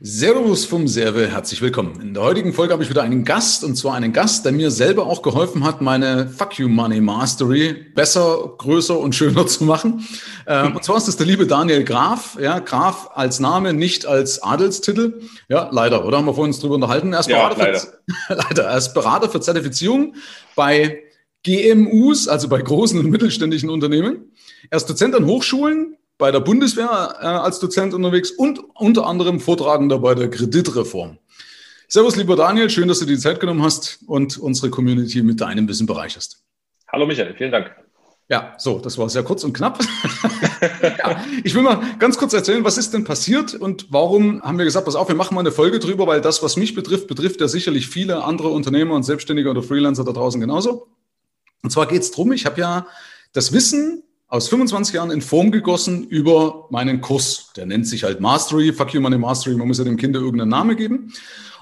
Servus vom Serve, herzlich willkommen. In der heutigen Folge habe ich wieder einen Gast und zwar einen Gast, der mir selber auch geholfen hat, meine Fuck You Money Mastery besser, größer und schöner zu machen. Ähm, und zwar ist das der liebe Daniel Graf. Ja, Graf als Name, nicht als Adelstitel. Ja, leider, oder? Haben wir vorhin uns drüber unterhalten. Er ist, ja, Berater, leider. Für, leider. Er ist Berater für Zertifizierung bei GMUs, also bei großen und mittelständischen Unternehmen. Er ist Dozent an Hochschulen, bei der Bundeswehr äh, als Dozent unterwegs und unter anderem Vortragender bei der Kreditreform. Servus, lieber Daniel, schön, dass du dir die Zeit genommen hast und unsere Community mit deinem Wissen bereicherst. Hallo Michael, vielen Dank. Ja, so, das war sehr kurz und knapp. ja, ich will mal ganz kurz erzählen, was ist denn passiert und warum haben wir gesagt, pass auf, wir machen mal eine Folge drüber, weil das, was mich betrifft, betrifft ja sicherlich viele andere Unternehmer und Selbstständige oder Freelancer da draußen genauso. Und zwar geht es darum, ich habe ja das Wissen aus 25 Jahren in Form gegossen über meinen Kurs. Der nennt sich halt Mastery, Fuck You Money Mastery. Man muss ja dem Kind irgendeinen Namen geben.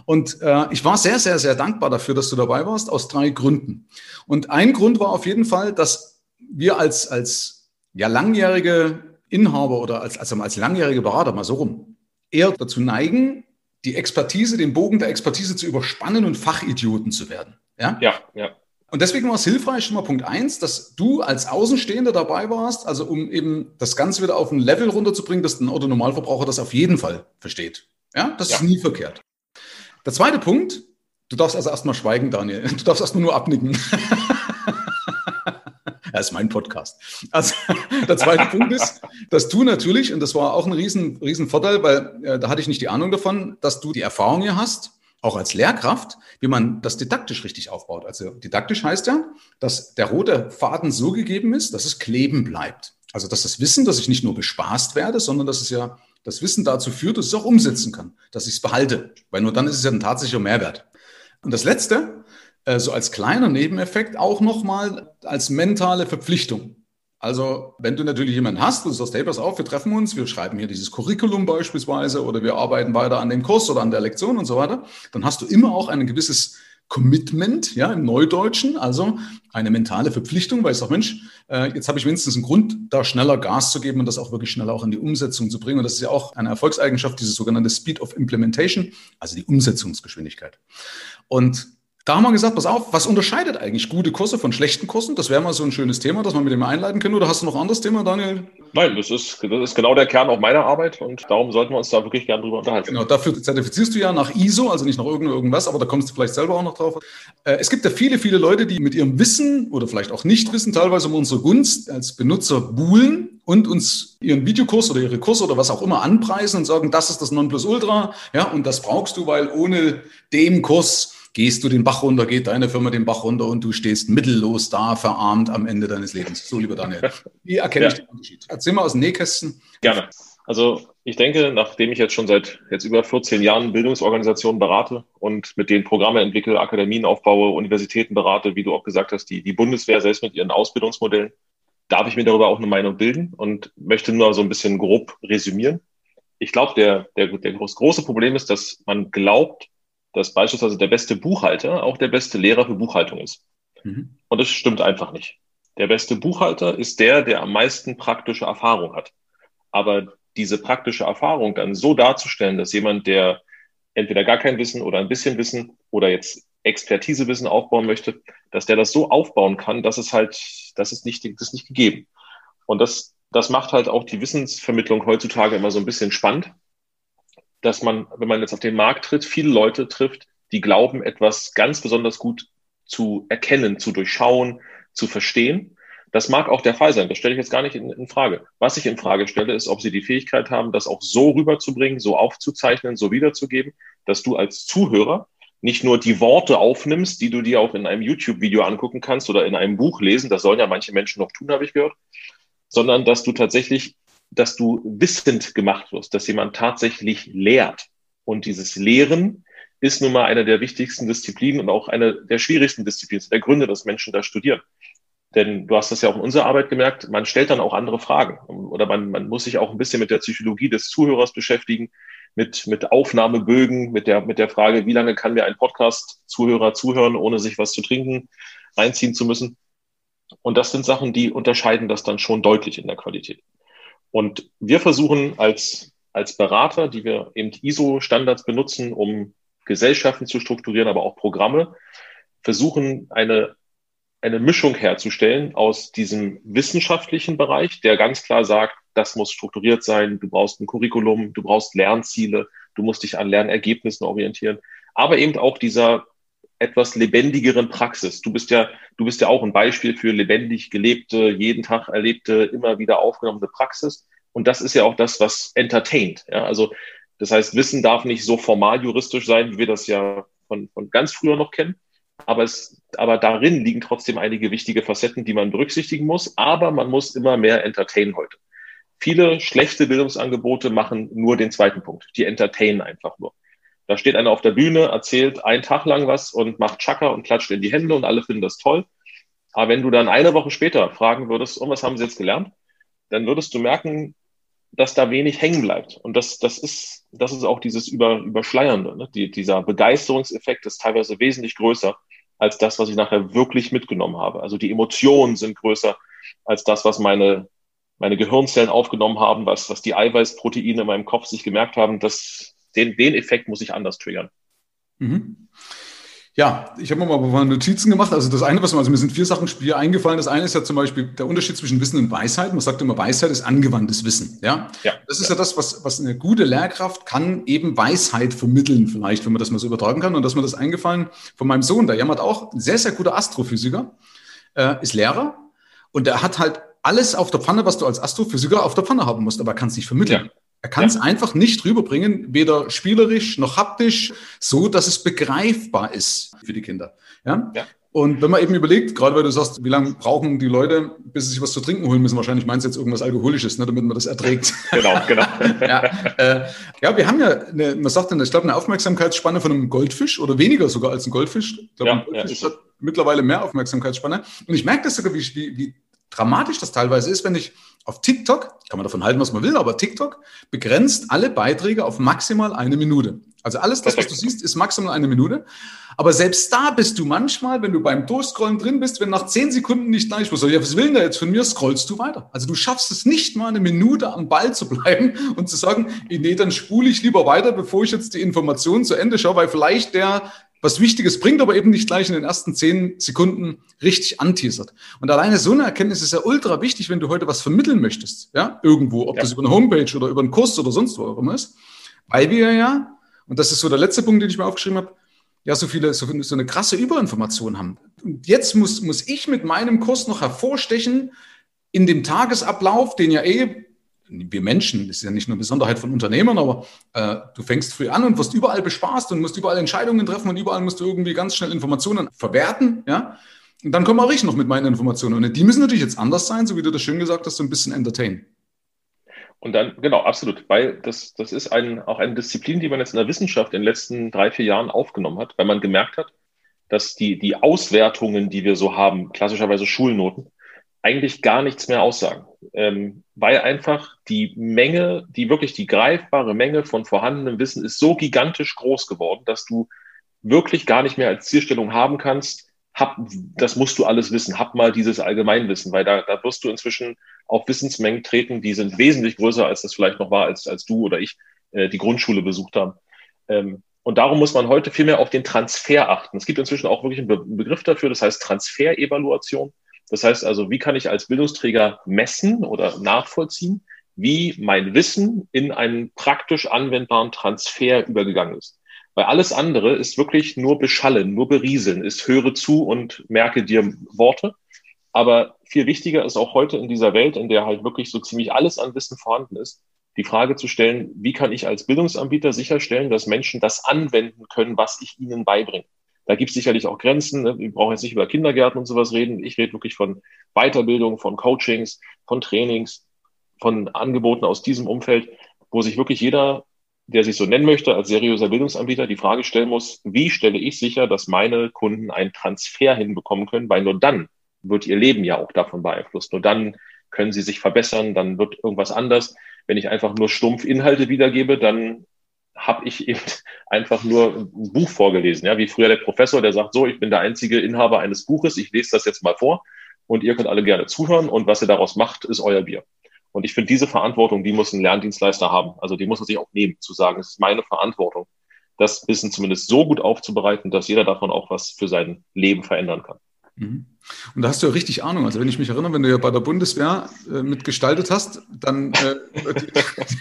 Und äh, ich war sehr, sehr, sehr dankbar dafür, dass du dabei warst, aus drei Gründen. Und ein Grund war auf jeden Fall, dass wir als, als ja, langjährige Inhaber oder als, also als langjährige Berater, mal so rum, eher dazu neigen, die Expertise, den Bogen der Expertise zu überspannen und Fachidioten zu werden. Ja, ja. ja. Und deswegen war es hilfreich, schon mal Punkt eins, dass du als Außenstehender dabei warst, also um eben das Ganze wieder auf ein Level runterzubringen, dass ein Autonormalverbraucher das auf jeden Fall versteht. Ja, das ja. ist nie verkehrt. Der zweite Punkt, du darfst also erstmal schweigen, Daniel. Du darfst erstmal nur abnicken. Das ist mein Podcast. Also der zweite Punkt ist, dass du natürlich, und das war auch ein riesen, riesen Vorteil, weil äh, da hatte ich nicht die Ahnung davon, dass du die Erfahrung hier hast, auch als Lehrkraft, wie man das didaktisch richtig aufbaut. Also didaktisch heißt ja, dass der rote Faden so gegeben ist, dass es kleben bleibt. Also dass das Wissen, dass ich nicht nur bespaßt werde, sondern dass es ja das Wissen dazu führt, dass ich es auch umsetzen kann, dass ich es behalte. Weil nur dann ist es ja ein tatsächlicher Mehrwert. Und das Letzte, äh, so als kleiner Nebeneffekt, auch nochmal als mentale Verpflichtung. Also, wenn du natürlich jemanden hast, du sagst, hey, pass auf, wir treffen uns, wir schreiben hier dieses Curriculum beispielsweise oder wir arbeiten weiter an dem Kurs oder an der Lektion und so weiter, dann hast du immer auch ein gewisses Commitment, ja, im Neudeutschen, also eine mentale Verpflichtung, weil ich sage, Mensch, äh, jetzt habe ich wenigstens einen Grund, da schneller Gas zu geben und das auch wirklich schneller auch in die Umsetzung zu bringen. Und das ist ja auch eine Erfolgseigenschaft, dieses sogenannte Speed of Implementation, also die Umsetzungsgeschwindigkeit. Und da haben wir gesagt, pass auf, was unterscheidet eigentlich gute Kurse von schlechten Kursen? Das wäre mal so ein schönes Thema, das wir mit dem einleiten können. Oder hast du noch ein anderes Thema, Daniel? Nein, das ist, das ist genau der Kern auch meiner Arbeit und darum sollten wir uns da wirklich gerne drüber unterhalten. Genau, dafür zertifizierst du ja nach ISO, also nicht nach irgendwas, aber da kommst du vielleicht selber auch noch drauf. Äh, es gibt ja viele, viele Leute, die mit ihrem Wissen oder vielleicht auch Nichtwissen teilweise um unsere Gunst als Benutzer buhlen und uns ihren Videokurs oder ihre Kurse oder was auch immer anpreisen und sagen, das ist das Nonplusultra, ja, und das brauchst du, weil ohne dem Kurs gehst du den Bach runter, geht deine Firma den Bach runter und du stehst mittellos da, verarmt am Ende deines Lebens. So, lieber Daniel. Wie erkenne ja. ich den Unterschied? Erzähl mal aus dem Nähkästen. Gerne. Also ich denke, nachdem ich jetzt schon seit jetzt über 14 Jahren Bildungsorganisationen berate und mit denen Programme entwickle, Akademien aufbaue, Universitäten berate, wie du auch gesagt hast, die, die Bundeswehr selbst mit ihren Ausbildungsmodellen, darf ich mir darüber auch eine Meinung bilden und möchte nur so ein bisschen grob resümieren. Ich glaube, der, der, der große Problem ist, dass man glaubt, dass beispielsweise der beste Buchhalter auch der beste Lehrer für Buchhaltung ist. Mhm. Und das stimmt einfach nicht. Der beste Buchhalter ist der, der am meisten praktische Erfahrung hat. Aber diese praktische Erfahrung dann so darzustellen, dass jemand, der entweder gar kein Wissen oder ein bisschen Wissen oder jetzt Expertisewissen aufbauen möchte, dass der das so aufbauen kann, dass es halt, das ist nicht, das ist nicht gegeben. Und das, das macht halt auch die Wissensvermittlung heutzutage immer so ein bisschen spannend, dass man, wenn man jetzt auf den Markt tritt, viele Leute trifft, die glauben, etwas ganz besonders gut zu erkennen, zu durchschauen, zu verstehen. Das mag auch der Fall sein. Das stelle ich jetzt gar nicht in, in, Frage. Was ich in Frage stelle, ist, ob sie die Fähigkeit haben, das auch so rüberzubringen, so aufzuzeichnen, so wiederzugeben, dass du als Zuhörer nicht nur die Worte aufnimmst, die du dir auch in einem YouTube-Video angucken kannst oder in einem Buch lesen, das sollen ja manche Menschen noch tun, habe ich gehört, sondern dass du tatsächlich dass du wissend gemacht wirst, dass jemand tatsächlich lehrt. Und dieses Lehren ist nun mal eine der wichtigsten Disziplinen und auch eine der schwierigsten Disziplinen, der Gründe, dass Menschen da studieren. Denn du hast das ja auch in unserer Arbeit gemerkt, man stellt dann auch andere Fragen oder man, man muss sich auch ein bisschen mit der Psychologie des Zuhörers beschäftigen, mit, mit Aufnahmebögen, mit der, mit der Frage, wie lange kann mir ein Podcast-Zuhörer zuhören, ohne sich was zu trinken, reinziehen zu müssen. Und das sind Sachen, die unterscheiden das dann schon deutlich in der Qualität. Und wir versuchen als, als Berater, die wir eben ISO-Standards benutzen, um Gesellschaften zu strukturieren, aber auch Programme, versuchen eine, eine Mischung herzustellen aus diesem wissenschaftlichen Bereich, der ganz klar sagt, das muss strukturiert sein, du brauchst ein Curriculum, du brauchst Lernziele, du musst dich an Lernergebnissen orientieren, aber eben auch dieser etwas lebendigeren Praxis. Du bist ja, du bist ja auch ein Beispiel für lebendig gelebte, jeden Tag erlebte, immer wieder aufgenommene Praxis. Und das ist ja auch das, was entertaint. Ja, also das heißt, Wissen darf nicht so formal juristisch sein, wie wir das ja von, von ganz früher noch kennen. Aber, es, aber darin liegen trotzdem einige wichtige Facetten, die man berücksichtigen muss. Aber man muss immer mehr entertainen heute. Viele schlechte Bildungsangebote machen nur den zweiten Punkt. Die entertainen einfach nur. Da steht einer auf der Bühne, erzählt einen Tag lang was und macht Chaka und klatscht in die Hände und alle finden das toll. Aber wenn du dann eine Woche später fragen würdest, oh, was haben sie jetzt gelernt? Dann würdest du merken, dass da wenig hängen bleibt. Und das, das, ist, das ist auch dieses Über, Überschleiernde. Ne? Die, dieser Begeisterungseffekt ist teilweise wesentlich größer als das, was ich nachher wirklich mitgenommen habe. Also die Emotionen sind größer als das, was meine, meine Gehirnzellen aufgenommen haben, was, was die Eiweißproteine in meinem Kopf sich gemerkt haben. Das, den, den Effekt muss ich anders triggern. Mhm. Ja, ich habe mir mal ein paar Notizen gemacht. Also das eine, was mir, also mir sind vier Sachen hier eingefallen. Das eine ist ja zum Beispiel der Unterschied zwischen Wissen und Weisheit. Man sagt immer, Weisheit ist angewandtes Wissen. Ja, ja das ist ja. ja das, was, was eine gute Lehrkraft kann, eben Weisheit vermitteln, vielleicht, wenn man das mal so übertragen kann. Und dass mir das eingefallen von meinem Sohn, der jammert auch, ein sehr, sehr guter Astrophysiker, äh, ist Lehrer. Und der hat halt alles auf der Pfanne, was du als Astrophysiker auf der Pfanne haben musst, aber er kann es nicht vermitteln. Ja. Er kann es ja. einfach nicht rüberbringen, weder spielerisch noch haptisch, so dass es begreifbar ist für die Kinder. Ja? ja. Und wenn man eben überlegt, gerade weil du sagst, wie lange brauchen die Leute, bis sie sich was zu trinken holen müssen, wahrscheinlich meinst du jetzt irgendwas Alkoholisches, ne, damit man das erträgt. Genau, genau. ja, äh, ja, wir haben ja, eine, man sagt dann, ich glaube, eine Aufmerksamkeitsspanne von einem Goldfisch oder weniger sogar als ein Goldfisch. Ich glaube, ja, ein Goldfisch ja, hat mittlerweile mehr Aufmerksamkeitsspanne. Und ich merke das sogar, wie, wie, wie dramatisch das teilweise ist, wenn ich auf TikTok, kann man davon halten, was man will, aber TikTok begrenzt alle Beiträge auf maximal eine Minute. Also alles das, was du siehst, ist maximal eine Minute. Aber selbst da bist du manchmal, wenn du beim Durchscrollen drin bist, wenn nach zehn Sekunden nicht gleich was, ja, was will denn der jetzt von mir, scrollst du weiter. Also du schaffst es nicht mal eine Minute am Ball zu bleiben und zu sagen, nee, dann spule ich lieber weiter, bevor ich jetzt die Informationen zu Ende schaue, weil vielleicht der was Wichtiges bringt, aber eben nicht gleich in den ersten zehn Sekunden richtig anteasert. Und alleine so eine Erkenntnis ist ja ultra wichtig, wenn du heute was vermitteln möchtest, ja, irgendwo, ob ja. das über eine Homepage oder über einen Kurs oder sonst wo auch immer ist, weil wir ja, und das ist so der letzte Punkt, den ich mir aufgeschrieben habe, ja, so viele, so, so eine krasse Überinformation haben. Und jetzt muss, muss ich mit meinem Kurs noch hervorstechen in dem Tagesablauf, den ja eh wir Menschen, das ist ja nicht nur Besonderheit von Unternehmern, aber äh, du fängst früh an und wirst überall bespaßt und musst überall Entscheidungen treffen und überall musst du irgendwie ganz schnell Informationen verwerten, ja. Und dann komme auch ich noch mit meinen Informationen. Und die müssen natürlich jetzt anders sein, so wie du das schön gesagt hast, so ein bisschen entertain. Und dann, genau, absolut, weil das, das ist ein, auch eine Disziplin, die man jetzt in der Wissenschaft in den letzten drei, vier Jahren aufgenommen hat, weil man gemerkt hat, dass die, die Auswertungen, die wir so haben, klassischerweise Schulnoten, eigentlich gar nichts mehr aussagen, ähm, weil einfach die Menge, die wirklich die greifbare Menge von vorhandenem Wissen ist so gigantisch groß geworden, dass du wirklich gar nicht mehr als Zielstellung haben kannst, hab, das musst du alles wissen, hab mal dieses Allgemeinwissen, weil da, da wirst du inzwischen auf Wissensmengen treten, die sind wesentlich größer, als das vielleicht noch war, als, als du oder ich äh, die Grundschule besucht haben. Ähm, und darum muss man heute viel mehr auf den Transfer achten. Es gibt inzwischen auch wirklich einen, Be einen Begriff dafür, das heißt Transferevaluation. Das heißt also, wie kann ich als Bildungsträger messen oder nachvollziehen, wie mein Wissen in einen praktisch anwendbaren Transfer übergegangen ist. Weil alles andere ist wirklich nur beschallen, nur berieseln, ist höre zu und merke dir Worte. Aber viel wichtiger ist auch heute in dieser Welt, in der halt wirklich so ziemlich alles an Wissen vorhanden ist, die Frage zu stellen, wie kann ich als Bildungsanbieter sicherstellen, dass Menschen das anwenden können, was ich ihnen beibringe. Da gibt es sicherlich auch Grenzen. Ne? Wir brauchen jetzt nicht über Kindergärten und sowas reden. Ich rede wirklich von Weiterbildung, von Coachings, von Trainings, von Angeboten aus diesem Umfeld, wo sich wirklich jeder, der sich so nennen möchte, als seriöser Bildungsanbieter die Frage stellen muss, wie stelle ich sicher, dass meine Kunden einen Transfer hinbekommen können, weil nur dann wird ihr Leben ja auch davon beeinflusst. Nur dann können sie sich verbessern, dann wird irgendwas anders. Wenn ich einfach nur stumpf Inhalte wiedergebe, dann habe ich eben einfach nur ein Buch vorgelesen, ja, wie früher der Professor, der sagt, so, ich bin der einzige Inhaber eines Buches, ich lese das jetzt mal vor und ihr könnt alle gerne zuhören und was ihr daraus macht, ist euer Bier. Und ich finde, diese Verantwortung, die muss ein Lerndienstleister haben. Also die muss er sich auch nehmen, zu sagen, es ist meine Verantwortung, das Wissen zumindest so gut aufzubereiten, dass jeder davon auch was für sein Leben verändern kann. Mhm. Und da hast du ja richtig Ahnung. Also wenn ich mich erinnere, wenn du ja bei der Bundeswehr äh, mitgestaltet hast, dann äh, die,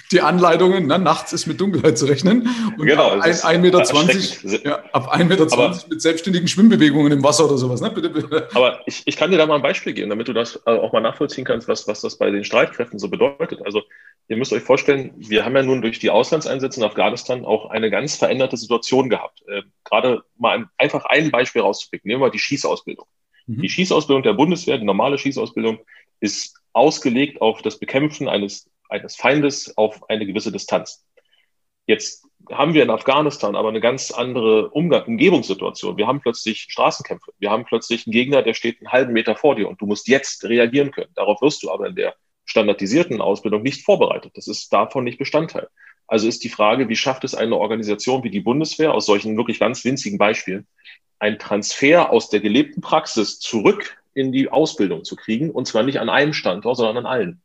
die, Anleitungen, ne, nachts ist mit Dunkelheit zu rechnen. Und genau, ab 1,20 Meter, ja, ab 1,20 Meter aber, mit selbstständigen Schwimmbewegungen im Wasser oder sowas. Ne? Bitte, bitte. Aber ich, ich kann dir da mal ein Beispiel geben, damit du das äh, auch mal nachvollziehen kannst, was, was das bei den Streitkräften so bedeutet. Also ihr müsst euch vorstellen, wir haben ja nun durch die Auslandseinsätze in Afghanistan auch eine ganz veränderte Situation gehabt. Äh, gerade mal ein, einfach ein Beispiel rauszupicken. Nehmen wir die Schießausbildung. Mhm. Die Schießausbildung der Bundeswehr, die normale Schießausbildung, ist ausgelegt auf das Bekämpfen eines, eines Feindes auf eine gewisse Distanz. Jetzt haben wir in Afghanistan aber eine ganz andere Umgang, Umgebungssituation. Wir haben plötzlich Straßenkämpfe. Wir haben plötzlich einen Gegner, der steht einen halben Meter vor dir und du musst jetzt reagieren können. Darauf wirst du aber in der standardisierten Ausbildung nicht vorbereitet. Das ist davon nicht Bestandteil. Also ist die Frage, wie schafft es eine Organisation wie die Bundeswehr aus solchen wirklich ganz winzigen Beispielen, ein Transfer aus der gelebten Praxis zurück in die Ausbildung zu kriegen, und zwar nicht an einem Standort, sondern an allen.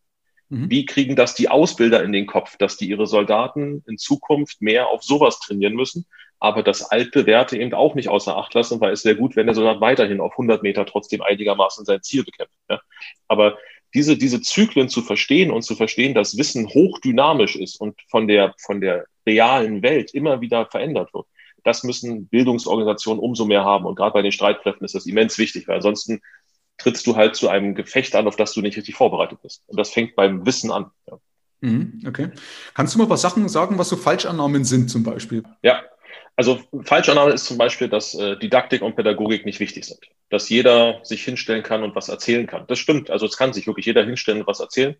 Mhm. Wie kriegen das die Ausbilder in den Kopf, dass die ihre Soldaten in Zukunft mehr auf sowas trainieren müssen, aber das altbewährte eben auch nicht außer Acht lassen, weil es wäre gut, wenn der Soldat weiterhin auf 100 Meter trotzdem einigermaßen sein Ziel bekämpft. Ja? Aber diese, diese Zyklen zu verstehen und zu verstehen, dass Wissen hochdynamisch ist und von der, von der realen Welt immer wieder verändert wird, das müssen Bildungsorganisationen umso mehr haben. Und gerade bei den Streitkräften ist das immens wichtig, weil ansonsten trittst du halt zu einem Gefecht an, auf das du nicht richtig vorbereitet bist. Und das fängt beim Wissen an. Ja. Mhm, okay. Kannst du mal was Sachen sagen, was so Falschannahmen sind zum Beispiel? Ja, also Falschannahme ist zum Beispiel, dass äh, Didaktik und Pädagogik nicht wichtig sind. Dass jeder sich hinstellen kann und was erzählen kann. Das stimmt. Also es kann sich wirklich jeder hinstellen und was erzählen.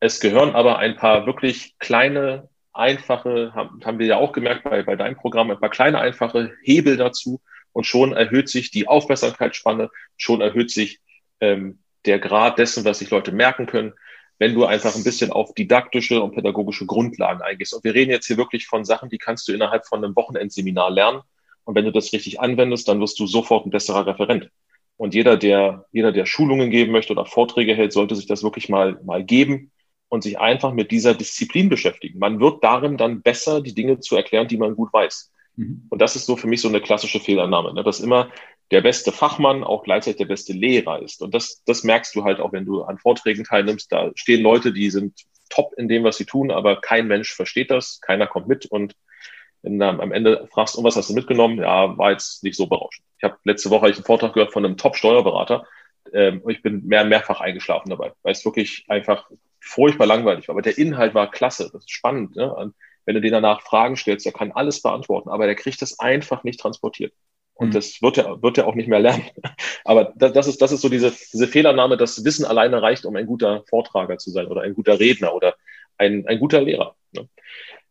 Es gehören aber ein paar wirklich kleine einfache, haben, haben wir ja auch gemerkt bei, bei deinem Programm, ein paar kleine einfache Hebel dazu und schon erhöht sich die Aufmerksamkeitsspanne, schon erhöht sich ähm, der Grad dessen, was sich Leute merken können, wenn du einfach ein bisschen auf didaktische und pädagogische Grundlagen eingehst. Und wir reden jetzt hier wirklich von Sachen, die kannst du innerhalb von einem Wochenendseminar lernen. Und wenn du das richtig anwendest, dann wirst du sofort ein besserer Referent. Und jeder, der, jeder, der Schulungen geben möchte oder Vorträge hält, sollte sich das wirklich mal, mal geben und sich einfach mit dieser Disziplin beschäftigen. Man wird darin dann besser, die Dinge zu erklären, die man gut weiß. Mhm. Und das ist so für mich so eine klassische Fehlannahme, ne? dass immer der beste Fachmann auch gleichzeitig der beste Lehrer ist. Und das, das merkst du halt auch, wenn du an Vorträgen teilnimmst. Da stehen Leute, die sind top in dem, was sie tun, aber kein Mensch versteht das, keiner kommt mit und wenn du am Ende fragst, um was hast du mitgenommen? Ja, war jetzt nicht so berauschend. Ich habe letzte Woche einen Vortrag gehört von einem Top-Steuerberater. Ähm, ich bin mehr, mehrfach eingeschlafen dabei, weil es wirklich einfach furchtbar langweilig war. Aber der Inhalt war klasse, das ist spannend. Ne? Wenn du den danach Fragen stellst, der kann alles beantworten, aber der kriegt das einfach nicht transportiert. Und mhm. das wird er, wird er auch nicht mehr lernen. Aber das ist, das ist so diese, diese Fehlernahme, dass Wissen alleine reicht, um ein guter Vortrager zu sein oder ein guter Redner oder ein, ein guter Lehrer. Ne?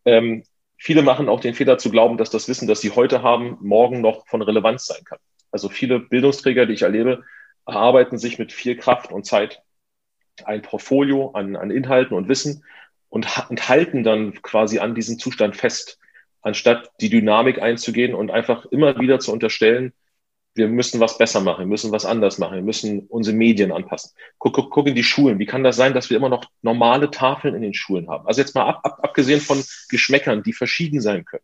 Ähm, viele machen auch den Fehler zu glauben, dass das Wissen, das sie heute haben, morgen noch von Relevanz sein kann. Also viele Bildungsträger, die ich erlebe, erarbeiten sich mit viel Kraft und Zeit ein Portfolio an, an Inhalten und Wissen und, und halten dann quasi an diesem Zustand fest, anstatt die Dynamik einzugehen und einfach immer wieder zu unterstellen, wir müssen was besser machen, wir müssen was anders machen, wir müssen unsere Medien anpassen. Guck, guck, guck in die Schulen. Wie kann das sein, dass wir immer noch normale Tafeln in den Schulen haben? Also jetzt mal ab, ab, abgesehen von Geschmäckern, die verschieden sein können.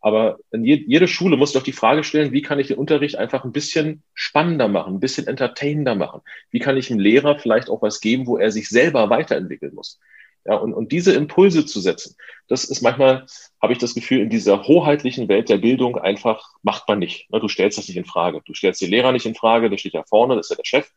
Aber jede Schule muss doch die Frage stellen, wie kann ich den Unterricht einfach ein bisschen spannender machen, ein bisschen entertainender machen? Wie kann ich dem Lehrer vielleicht auch was geben, wo er sich selber weiterentwickeln muss? Ja, und, und diese Impulse zu setzen, das ist manchmal, habe ich das Gefühl, in dieser hoheitlichen Welt der Bildung einfach macht man nicht. Du stellst das nicht in Frage. Du stellst den Lehrer nicht in Frage, der steht ja vorne, das ist ja der Chef.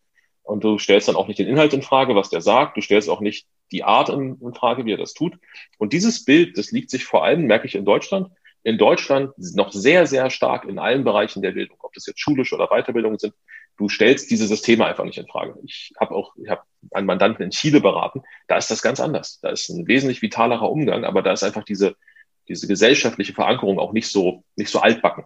Und du stellst dann auch nicht den Inhalt in Frage, was der sagt. Du stellst auch nicht die Art in, in Frage, wie er das tut. Und dieses Bild, das liegt sich vor allem, merke ich in Deutschland, in Deutschland noch sehr, sehr stark in allen Bereichen der Bildung, ob das jetzt schulische oder Weiterbildung sind. Du stellst diese Systeme einfach nicht in Frage. Ich habe auch, ich habe einen Mandanten in Chile beraten. Da ist das ganz anders. Da ist ein wesentlich vitalerer Umgang, aber da ist einfach diese, diese gesellschaftliche Verankerung auch nicht so, nicht so altbacken.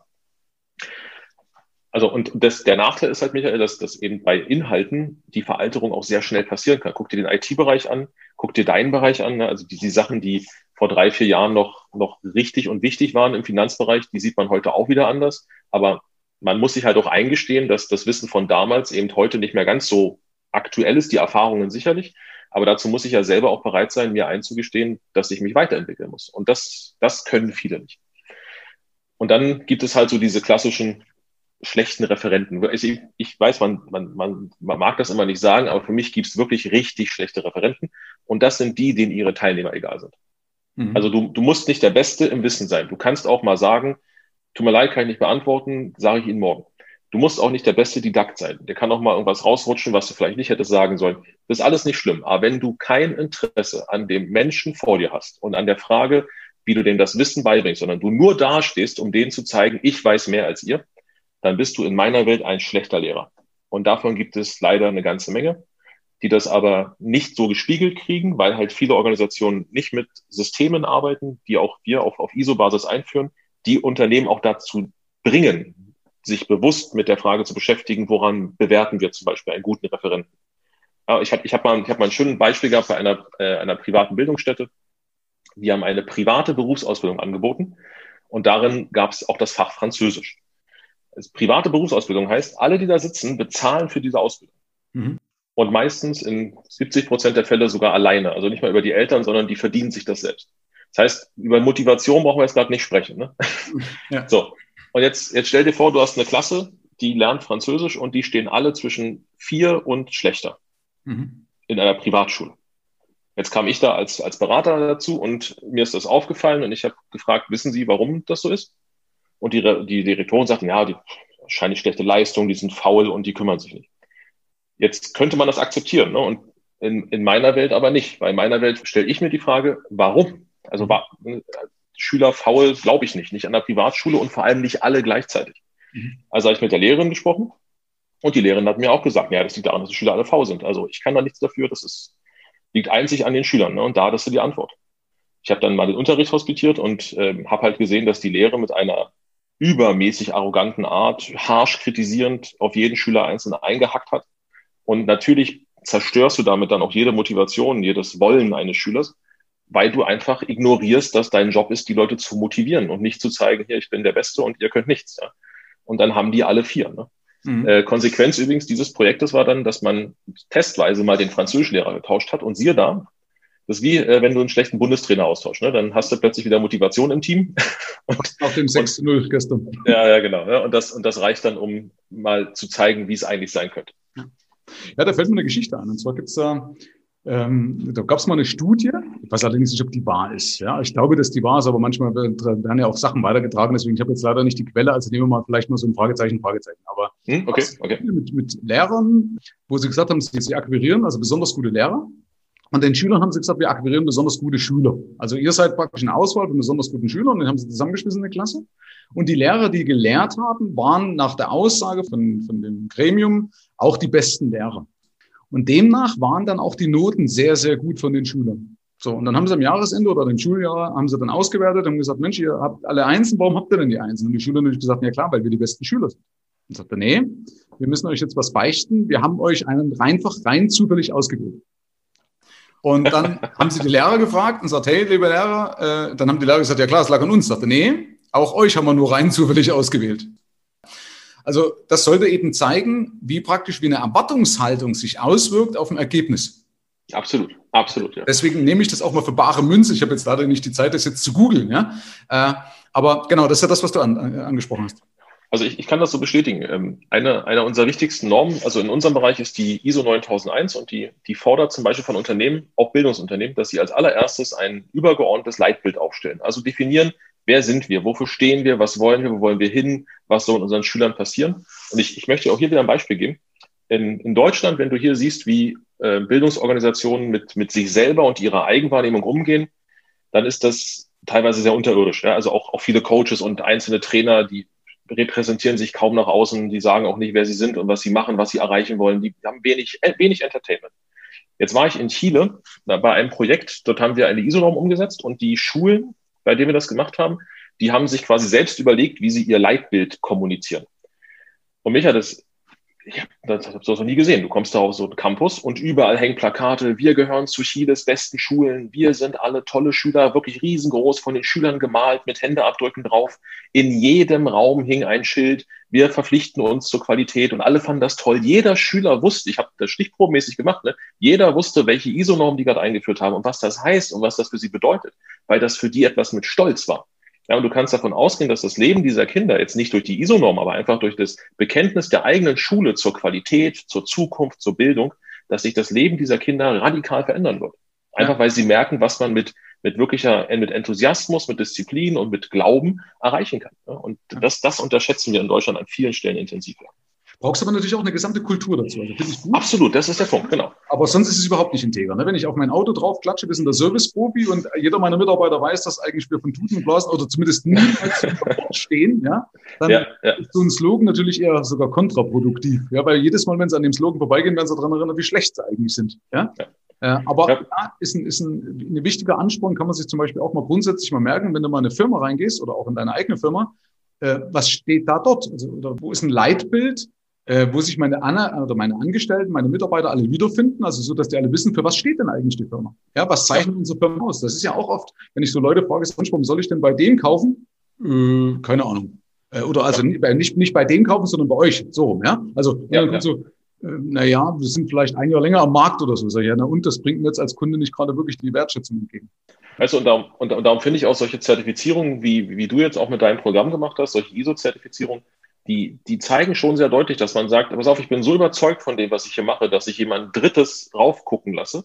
Also und das, der Nachteil ist halt, Michael, dass, dass eben bei Inhalten die Veralterung auch sehr schnell passieren kann. Guck dir den IT-Bereich an, guck dir deinen Bereich an, ne? also die, die Sachen, die vor drei, vier Jahren noch, noch richtig und wichtig waren im Finanzbereich, die sieht man heute auch wieder anders. Aber man muss sich halt auch eingestehen, dass das Wissen von damals eben heute nicht mehr ganz so aktuell ist, die Erfahrungen sicherlich. Aber dazu muss ich ja selber auch bereit sein, mir einzugestehen, dass ich mich weiterentwickeln muss. Und das, das können viele nicht. Und dann gibt es halt so diese klassischen schlechten Referenten. Ich, ich weiß, man, man, man, man mag das immer nicht sagen, aber für mich gibt es wirklich richtig schlechte Referenten. Und das sind die, denen ihre Teilnehmer egal sind. Mhm. Also du, du musst nicht der Beste im Wissen sein. Du kannst auch mal sagen, tut mir leid, kann ich nicht beantworten, sage ich Ihnen morgen. Du musst auch nicht der beste Didakt sein. Der kann auch mal irgendwas rausrutschen, was du vielleicht nicht hättest sagen sollen. Das ist alles nicht schlimm. Aber wenn du kein Interesse an dem Menschen vor dir hast und an der Frage, wie du dem das Wissen beibringst, sondern du nur dastehst, um denen zu zeigen, ich weiß mehr als ihr, dann bist du in meiner Welt ein schlechter Lehrer. Und davon gibt es leider eine ganze Menge, die das aber nicht so gespiegelt kriegen, weil halt viele Organisationen nicht mit Systemen arbeiten, die auch wir auf, auf ISO-Basis einführen, die Unternehmen auch dazu bringen, sich bewusst mit der Frage zu beschäftigen, woran bewerten wir zum Beispiel einen guten Referenten. Ich habe ich hab mal, ich hab mal ein schönes Beispiel gehabt bei einer, äh, einer privaten Bildungsstätte. Die haben eine private Berufsausbildung angeboten und darin gab es auch das Fach Französisch. Das private Berufsausbildung heißt, alle, die da sitzen, bezahlen für diese Ausbildung. Mhm. Und meistens in 70 Prozent der Fälle sogar alleine. Also nicht mal über die Eltern, sondern die verdienen sich das selbst. Das heißt, über Motivation brauchen wir jetzt gerade nicht sprechen. Ne? Ja. So. Und jetzt, jetzt stell dir vor, du hast eine Klasse, die lernt Französisch und die stehen alle zwischen vier und schlechter mhm. in einer Privatschule. Jetzt kam ich da als, als Berater dazu und mir ist das aufgefallen und ich habe gefragt, wissen Sie, warum das so ist? Und die, die Direktoren sagten, ja, die wahrscheinlich schlechte Leistung, die sind faul und die kümmern sich nicht. Jetzt könnte man das akzeptieren, ne? Und in, in meiner Welt aber nicht. Bei meiner Welt stelle ich mir die Frage, warum? Also war, Schüler faul, glaube ich nicht, nicht an der Privatschule und vor allem nicht alle gleichzeitig. Mhm. Also habe ich mit der Lehrerin gesprochen und die Lehrerin hat mir auch gesagt, ja, das liegt daran, dass die Schüler alle faul sind. Also ich kann da nichts dafür, das ist liegt einzig an den Schülern. Ne? Und da hattest du die Antwort. Ich habe dann mal den Unterricht hospitiert und äh, habe halt gesehen, dass die Lehre mit einer übermäßig arroganten Art, harsch kritisierend auf jeden Schüler einzeln eingehackt hat. Und natürlich zerstörst du damit dann auch jede Motivation, jedes Wollen eines Schülers, weil du einfach ignorierst, dass dein Job ist, die Leute zu motivieren und nicht zu zeigen, hier, ich bin der Beste und ihr könnt nichts. Ja? Und dann haben die alle vier. Ne? Mhm. Äh, Konsequenz übrigens dieses Projektes war dann, dass man testweise mal den Französischlehrer getauscht hat und siehe da, das ist wie, äh, wenn du einen schlechten Bundestrainer austauschst. Ne? Dann hast du plötzlich wieder Motivation im Team. und, Auf dem 6-0 gestern. Ja, ja, genau. Ja? Und, das, und das reicht dann, um mal zu zeigen, wie es eigentlich sein könnte. Ja, da fällt mir eine Geschichte an. Und zwar gibt es da ähm, da gab es mal eine Studie, ich weiß allerdings nicht, ob die wahr ist. Ja, ich glaube, dass die wahr ist, aber manchmal werden ja auch Sachen weitergetragen. Deswegen, ich habe jetzt leider nicht die Quelle, also nehmen wir mal vielleicht nur so ein Fragezeichen, Fragezeichen. Aber hm, okay, okay. Mit, mit Lehrern, wo sie gesagt haben, sie, sie akquirieren, also besonders gute Lehrer. Und den Schülern haben sie gesagt, wir akquirieren besonders gute Schüler. Also ihr seid praktisch eine Auswahl von besonders guten Schülern, und den haben sie zusammengeschmissen in der Klasse. Und die Lehrer, die gelehrt haben, waren nach der Aussage von, von dem Gremium auch die besten Lehrer. Und demnach waren dann auch die Noten sehr, sehr gut von den Schülern. So, und dann haben sie am Jahresende oder dem Schuljahr haben sie dann ausgewertet und gesagt, Mensch, ihr habt alle Einsen, warum habt ihr denn die Einsen? Und die Schüler haben natürlich gesagt, ja klar, weil wir die besten Schüler sind. Und sagte, nee, wir müssen euch jetzt was beichten. Wir haben euch einen einfach rein zufällig ausgewählt. Und dann haben sie die Lehrer gefragt und sagt, hey, liebe Lehrer, äh, dann haben die Lehrer gesagt, ja klar, es lag an uns. Sagte, nee, auch euch haben wir nur rein zufällig ausgewählt. Also das sollte eben zeigen, wie praktisch wie eine Erwartungshaltung sich auswirkt auf ein Ergebnis. Absolut, absolut. Ja. Deswegen nehme ich das auch mal für bare Münze. Ich habe jetzt leider nicht die Zeit, das jetzt zu googeln. Ja? Äh, aber genau, das ist ja das, was du an, an, angesprochen hast. Also ich, ich kann das so bestätigen. Ähm, eine, eine unserer wichtigsten Normen, also in unserem Bereich ist die ISO 9001 und die, die fordert zum Beispiel von Unternehmen, auch Bildungsunternehmen, dass sie als allererstes ein übergeordnetes Leitbild aufstellen. Also definieren, wer sind wir, wofür stehen wir, was wollen wir, wo wollen wir hin, was soll unseren Schülern passieren. Und ich, ich möchte auch hier wieder ein Beispiel geben. In, in Deutschland, wenn du hier siehst, wie äh, Bildungsorganisationen mit, mit sich selber und ihrer Eigenwahrnehmung umgehen, dann ist das teilweise sehr unterirdisch. Ja? Also auch, auch viele Coaches und einzelne Trainer, die repräsentieren sich kaum nach außen, die sagen auch nicht, wer sie sind und was sie machen, was sie erreichen wollen. Die haben wenig, äh, wenig Entertainment. Jetzt war ich in Chile bei einem Projekt, dort haben wir eine ISO-Norm umgesetzt und die Schulen bei dem wir das gemacht haben, die haben sich quasi selbst überlegt, wie sie ihr Leitbild kommunizieren. Und mich hat es ich habe das, hab noch nie gesehen. Du kommst da auf so einen Campus und überall hängen Plakate, wir gehören zu Chiles besten Schulen, wir sind alle tolle Schüler, wirklich riesengroß, von den Schülern gemalt, mit Händeabdrücken drauf. In jedem Raum hing ein Schild, wir verpflichten uns zur Qualität und alle fanden das toll. Jeder Schüler wusste, ich habe das stichprobenmäßig gemacht, ne? jeder wusste, welche ISO-Norm die gerade eingeführt haben und was das heißt und was das für sie bedeutet, weil das für die etwas mit Stolz war. Ja, und du kannst davon ausgehen, dass das Leben dieser Kinder jetzt nicht durch die ISO-Norm, aber einfach durch das Bekenntnis der eigenen Schule zur Qualität, zur Zukunft, zur Bildung, dass sich das Leben dieser Kinder radikal verändern wird. Einfach ja. weil sie merken, was man mit, mit wirklicher, mit Enthusiasmus, mit Disziplin und mit Glauben erreichen kann. Und das, das unterschätzen wir in Deutschland an vielen Stellen intensiver. Brauchst aber natürlich auch eine gesamte Kultur dazu. Also gut. Absolut, das ist der Punkt, genau. Aber sonst ist es überhaupt nicht integer. Ne? Wenn ich auf mein Auto drauf klatsche, wir sind der Service-Profi und jeder meiner Mitarbeiter weiß, dass eigentlich wir von Tuten und Blasen oder zumindest niemals stehen, ja, dann ja, ja. ist so ein Slogan natürlich eher sogar kontraproduktiv. Ja, weil jedes Mal, wenn sie an dem Slogan vorbeigehen, werden sie daran erinnern, wie schlecht sie eigentlich sind. Ja. ja. Äh, aber ja. ja, ist, ein, ist ein, ein wichtiger Ansporn, kann man sich zum Beispiel auch mal grundsätzlich mal merken, wenn du mal in eine Firma reingehst oder auch in deine eigene Firma, äh, was steht da dort? Also, oder wo ist ein Leitbild? Äh, wo sich meine, Anna, oder meine Angestellten, meine Mitarbeiter alle wiederfinden, also so, dass die alle wissen, für was steht denn eigentlich die Firma? Ja, was zeichnet ja. unsere Firma aus? Das ist ja auch oft, wenn ich so Leute frage, warum soll ich denn bei dem kaufen? Äh, keine Ahnung. Äh, oder also ja. nicht, nicht bei dem kaufen, sondern bei euch. So rum, ja? Also, ja, ja. so, äh, naja, wir sind vielleicht ein Jahr länger am Markt oder so. Sag ich, ja, na und das bringt mir jetzt als Kunde nicht gerade wirklich die Wertschätzung entgegen. Also und darum, und, und darum finde ich auch solche Zertifizierungen, wie, wie du jetzt auch mit deinem Programm gemacht hast, solche ISO-Zertifizierungen, die, die zeigen schon sehr deutlich, dass man sagt, pass auf, ich bin so überzeugt von dem, was ich hier mache, dass ich jemand Drittes raufgucken lasse.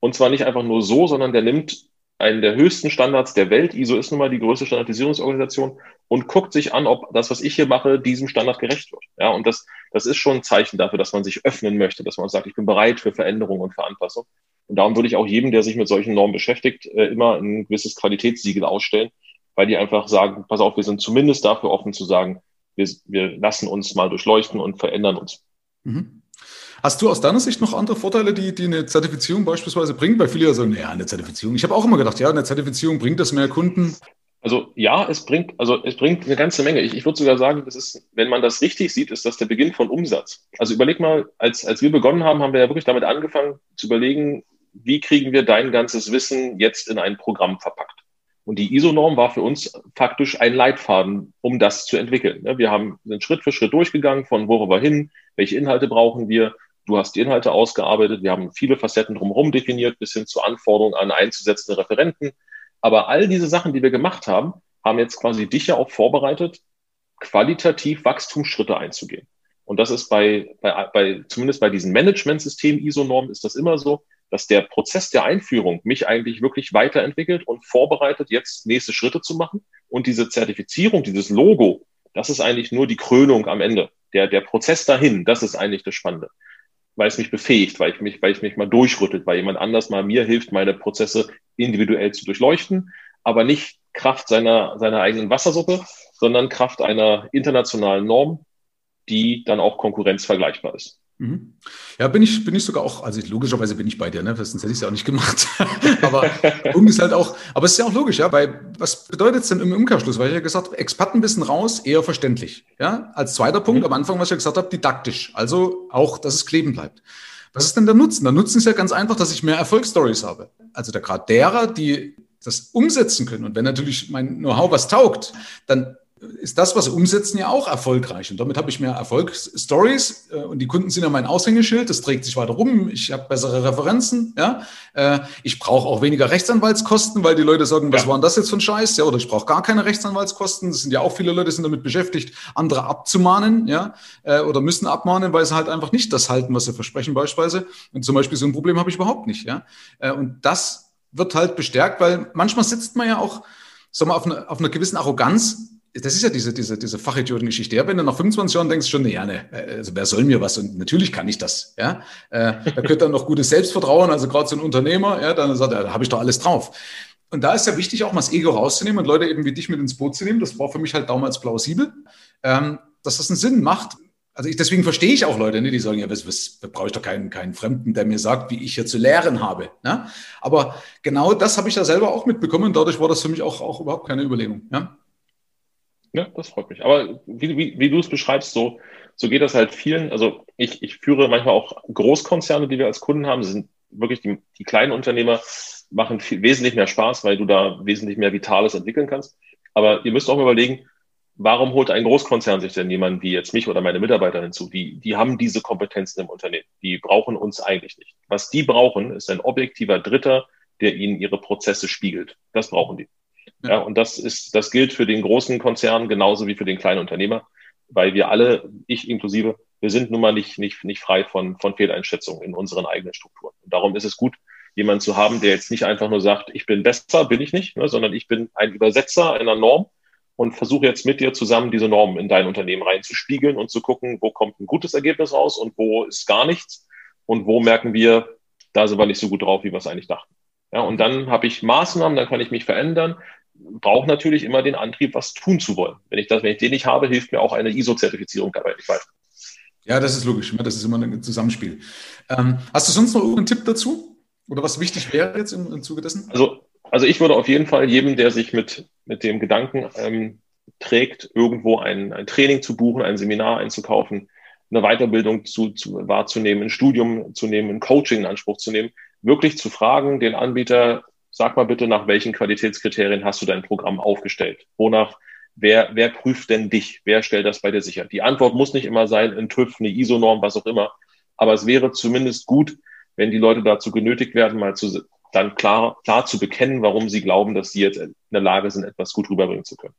Und zwar nicht einfach nur so, sondern der nimmt einen der höchsten Standards der Welt, ISO ist nun mal die größte Standardisierungsorganisation, und guckt sich an, ob das, was ich hier mache, diesem Standard gerecht wird. Ja, und das, das ist schon ein Zeichen dafür, dass man sich öffnen möchte, dass man sagt, ich bin bereit für Veränderung und für Anpassung. Und darum würde ich auch jedem, der sich mit solchen Normen beschäftigt, äh, immer ein gewisses Qualitätssiegel ausstellen, weil die einfach sagen, pass auf, wir sind zumindest dafür offen zu sagen, wir, wir lassen uns mal durchleuchten und verändern uns. Mhm. Hast du aus deiner Sicht noch andere Vorteile, die, die eine Zertifizierung beispielsweise bringt? Weil viele ja sagen, naja, eine Zertifizierung. Ich habe auch immer gedacht, ja, eine Zertifizierung bringt das mehr Kunden. Also ja, es bringt, also es bringt eine ganze Menge. Ich, ich würde sogar sagen, das ist, wenn man das richtig sieht, ist das der Beginn von Umsatz. Also überleg mal, als, als wir begonnen haben, haben wir ja wirklich damit angefangen zu überlegen, wie kriegen wir dein ganzes Wissen jetzt in ein Programm verpackt. Und die ISO-Norm war für uns faktisch ein Leitfaden, um das zu entwickeln. Wir haben, sind Schritt für Schritt durchgegangen, von wo wir hin, welche Inhalte brauchen wir. Du hast die Inhalte ausgearbeitet. Wir haben viele Facetten drumherum definiert, bis hin zu Anforderungen an einzusetzende Referenten. Aber all diese Sachen, die wir gemacht haben, haben jetzt quasi dich ja auch vorbereitet, qualitativ Wachstumsschritte einzugehen. Und das ist bei, bei, bei zumindest bei diesen Management-System ISO-Normen ist das immer so dass der Prozess der Einführung mich eigentlich wirklich weiterentwickelt und vorbereitet, jetzt nächste Schritte zu machen. Und diese Zertifizierung, dieses Logo, das ist eigentlich nur die Krönung am Ende. Der, der Prozess dahin, das ist eigentlich das Spannende. Weil es mich befähigt, weil ich mich, weil ich mich mal durchrüttelt, weil jemand anders mal mir hilft, meine Prozesse individuell zu durchleuchten, aber nicht Kraft seiner, seiner eigenen Wassersuppe, sondern Kraft einer internationalen Norm, die dann auch konkurrenzvergleichbar ist. Mhm. Ja, bin ich, bin ich sogar auch, also logischerweise bin ich bei dir, ne? sonst hätte ich es ja auch nicht gemacht. aber um ist halt auch, aber es ist ja auch logisch, ja, weil was bedeutet es denn im Umkehrschluss? Weil ich ja gesagt habe, Expertenwissen raus, eher verständlich. Ja, als zweiter Punkt mhm. am Anfang, was ich ja gesagt habe, didaktisch. Also auch, dass es kleben bleibt. Was ist denn der Nutzen? Der Nutzen ist ja ganz einfach, dass ich mehr Erfolgsstories habe. Also der Grad derer, die das umsetzen können. Und wenn natürlich mein Know-how was taugt, dann ist das, was wir umsetzen, ja auch erfolgreich. Und damit habe ich mehr Erfolgsstories äh, und die Kunden sind ja mein Aushängeschild, das trägt sich weiter rum, ich habe bessere Referenzen, ja. Äh, ich brauche auch weniger Rechtsanwaltskosten, weil die Leute sagen, was ja. war denn das jetzt für ein Scheiß? Ja, oder ich brauche gar keine Rechtsanwaltskosten. Das sind ja auch viele Leute, die sind damit beschäftigt, andere abzumahnen, ja, äh, oder müssen abmahnen, weil sie halt einfach nicht das halten, was sie versprechen, beispielsweise. Und zum Beispiel so ein Problem habe ich überhaupt nicht, ja. Und das wird halt bestärkt, weil manchmal sitzt man ja auch, sagen wir, auf, eine, auf einer gewissen Arroganz das ist ja diese, diese, diese Fachidiotengeschichte. Ja, wenn du nach 25 Jahren denkst, schon, ja, ne, also wer soll mir was? Und natürlich kann ich das. Ja, äh, da gehört dann noch gutes Selbstvertrauen, also gerade so ein Unternehmer, ja, dann sagt er, da habe ich doch alles drauf. Und da ist ja wichtig, auch mal das Ego rauszunehmen und Leute eben wie dich mit ins Boot zu nehmen. Das war für mich halt damals plausibel, ähm, dass das einen Sinn macht. Also ich, deswegen verstehe ich auch Leute, ne, die sagen, ja, was, was brauche ich doch keinen, keinen Fremden, der mir sagt, wie ich hier zu lehren habe. Ne? Aber genau das habe ich ja selber auch mitbekommen dadurch war das für mich auch, auch überhaupt keine Überlegung. Ja? Ja, das freut mich. Aber wie, wie, wie du es beschreibst, so, so geht das halt vielen. Also ich, ich führe manchmal auch Großkonzerne, die wir als Kunden haben. Das sind wirklich die, die kleinen Unternehmer, machen viel, wesentlich mehr Spaß, weil du da wesentlich mehr Vitales entwickeln kannst. Aber ihr müsst auch überlegen, warum holt ein Großkonzern sich denn jemanden wie jetzt mich oder meine Mitarbeiter hinzu? Die, die haben diese Kompetenzen im Unternehmen. Die brauchen uns eigentlich nicht. Was die brauchen, ist ein objektiver Dritter, der ihnen ihre Prozesse spiegelt. Das brauchen die. Ja. und das ist, das gilt für den großen Konzern genauso wie für den kleinen Unternehmer, weil wir alle, ich inklusive, wir sind nun mal nicht, nicht, nicht frei von, von Fehleinschätzungen in unseren eigenen Strukturen. Und darum ist es gut, jemanden zu haben, der jetzt nicht einfach nur sagt, ich bin besser, bin ich nicht, ne, sondern ich bin ein Übersetzer einer Norm und versuche jetzt mit dir zusammen diese Normen in dein Unternehmen reinzuspiegeln und zu gucken, wo kommt ein gutes Ergebnis raus und wo ist gar nichts und wo merken wir, da sind wir nicht so gut drauf, wie wir es eigentlich dachten. Ja, und dann habe ich Maßnahmen, dann kann ich mich verändern, brauche natürlich immer den Antrieb, was tun zu wollen. Wenn ich das, wenn ich den nicht habe, hilft mir auch eine ISO-Zertifizierung dabei nicht weiter. Ja, das ist logisch. Ne? Das ist immer ein Zusammenspiel. Ähm, hast du sonst noch irgendeinen Tipp dazu? Oder was wichtig wäre jetzt im, im Zuge dessen? Also, also ich würde auf jeden Fall jedem, der sich mit, mit dem Gedanken ähm, trägt, irgendwo ein, ein Training zu buchen, ein Seminar einzukaufen, eine Weiterbildung zu, zu, wahrzunehmen, ein Studium zu nehmen, ein Coaching in Anspruch zu nehmen, wirklich zu fragen, den Anbieter, sag mal bitte, nach welchen Qualitätskriterien hast du dein Programm aufgestellt? Wonach, wer, wer prüft denn dich? Wer stellt das bei dir sicher? Die Antwort muss nicht immer sein, ein TÜV, eine ISO-Norm, was auch immer. Aber es wäre zumindest gut, wenn die Leute dazu genötigt werden, mal zu, dann klar, klar zu bekennen, warum sie glauben, dass sie jetzt in der Lage sind, etwas gut rüberbringen zu können.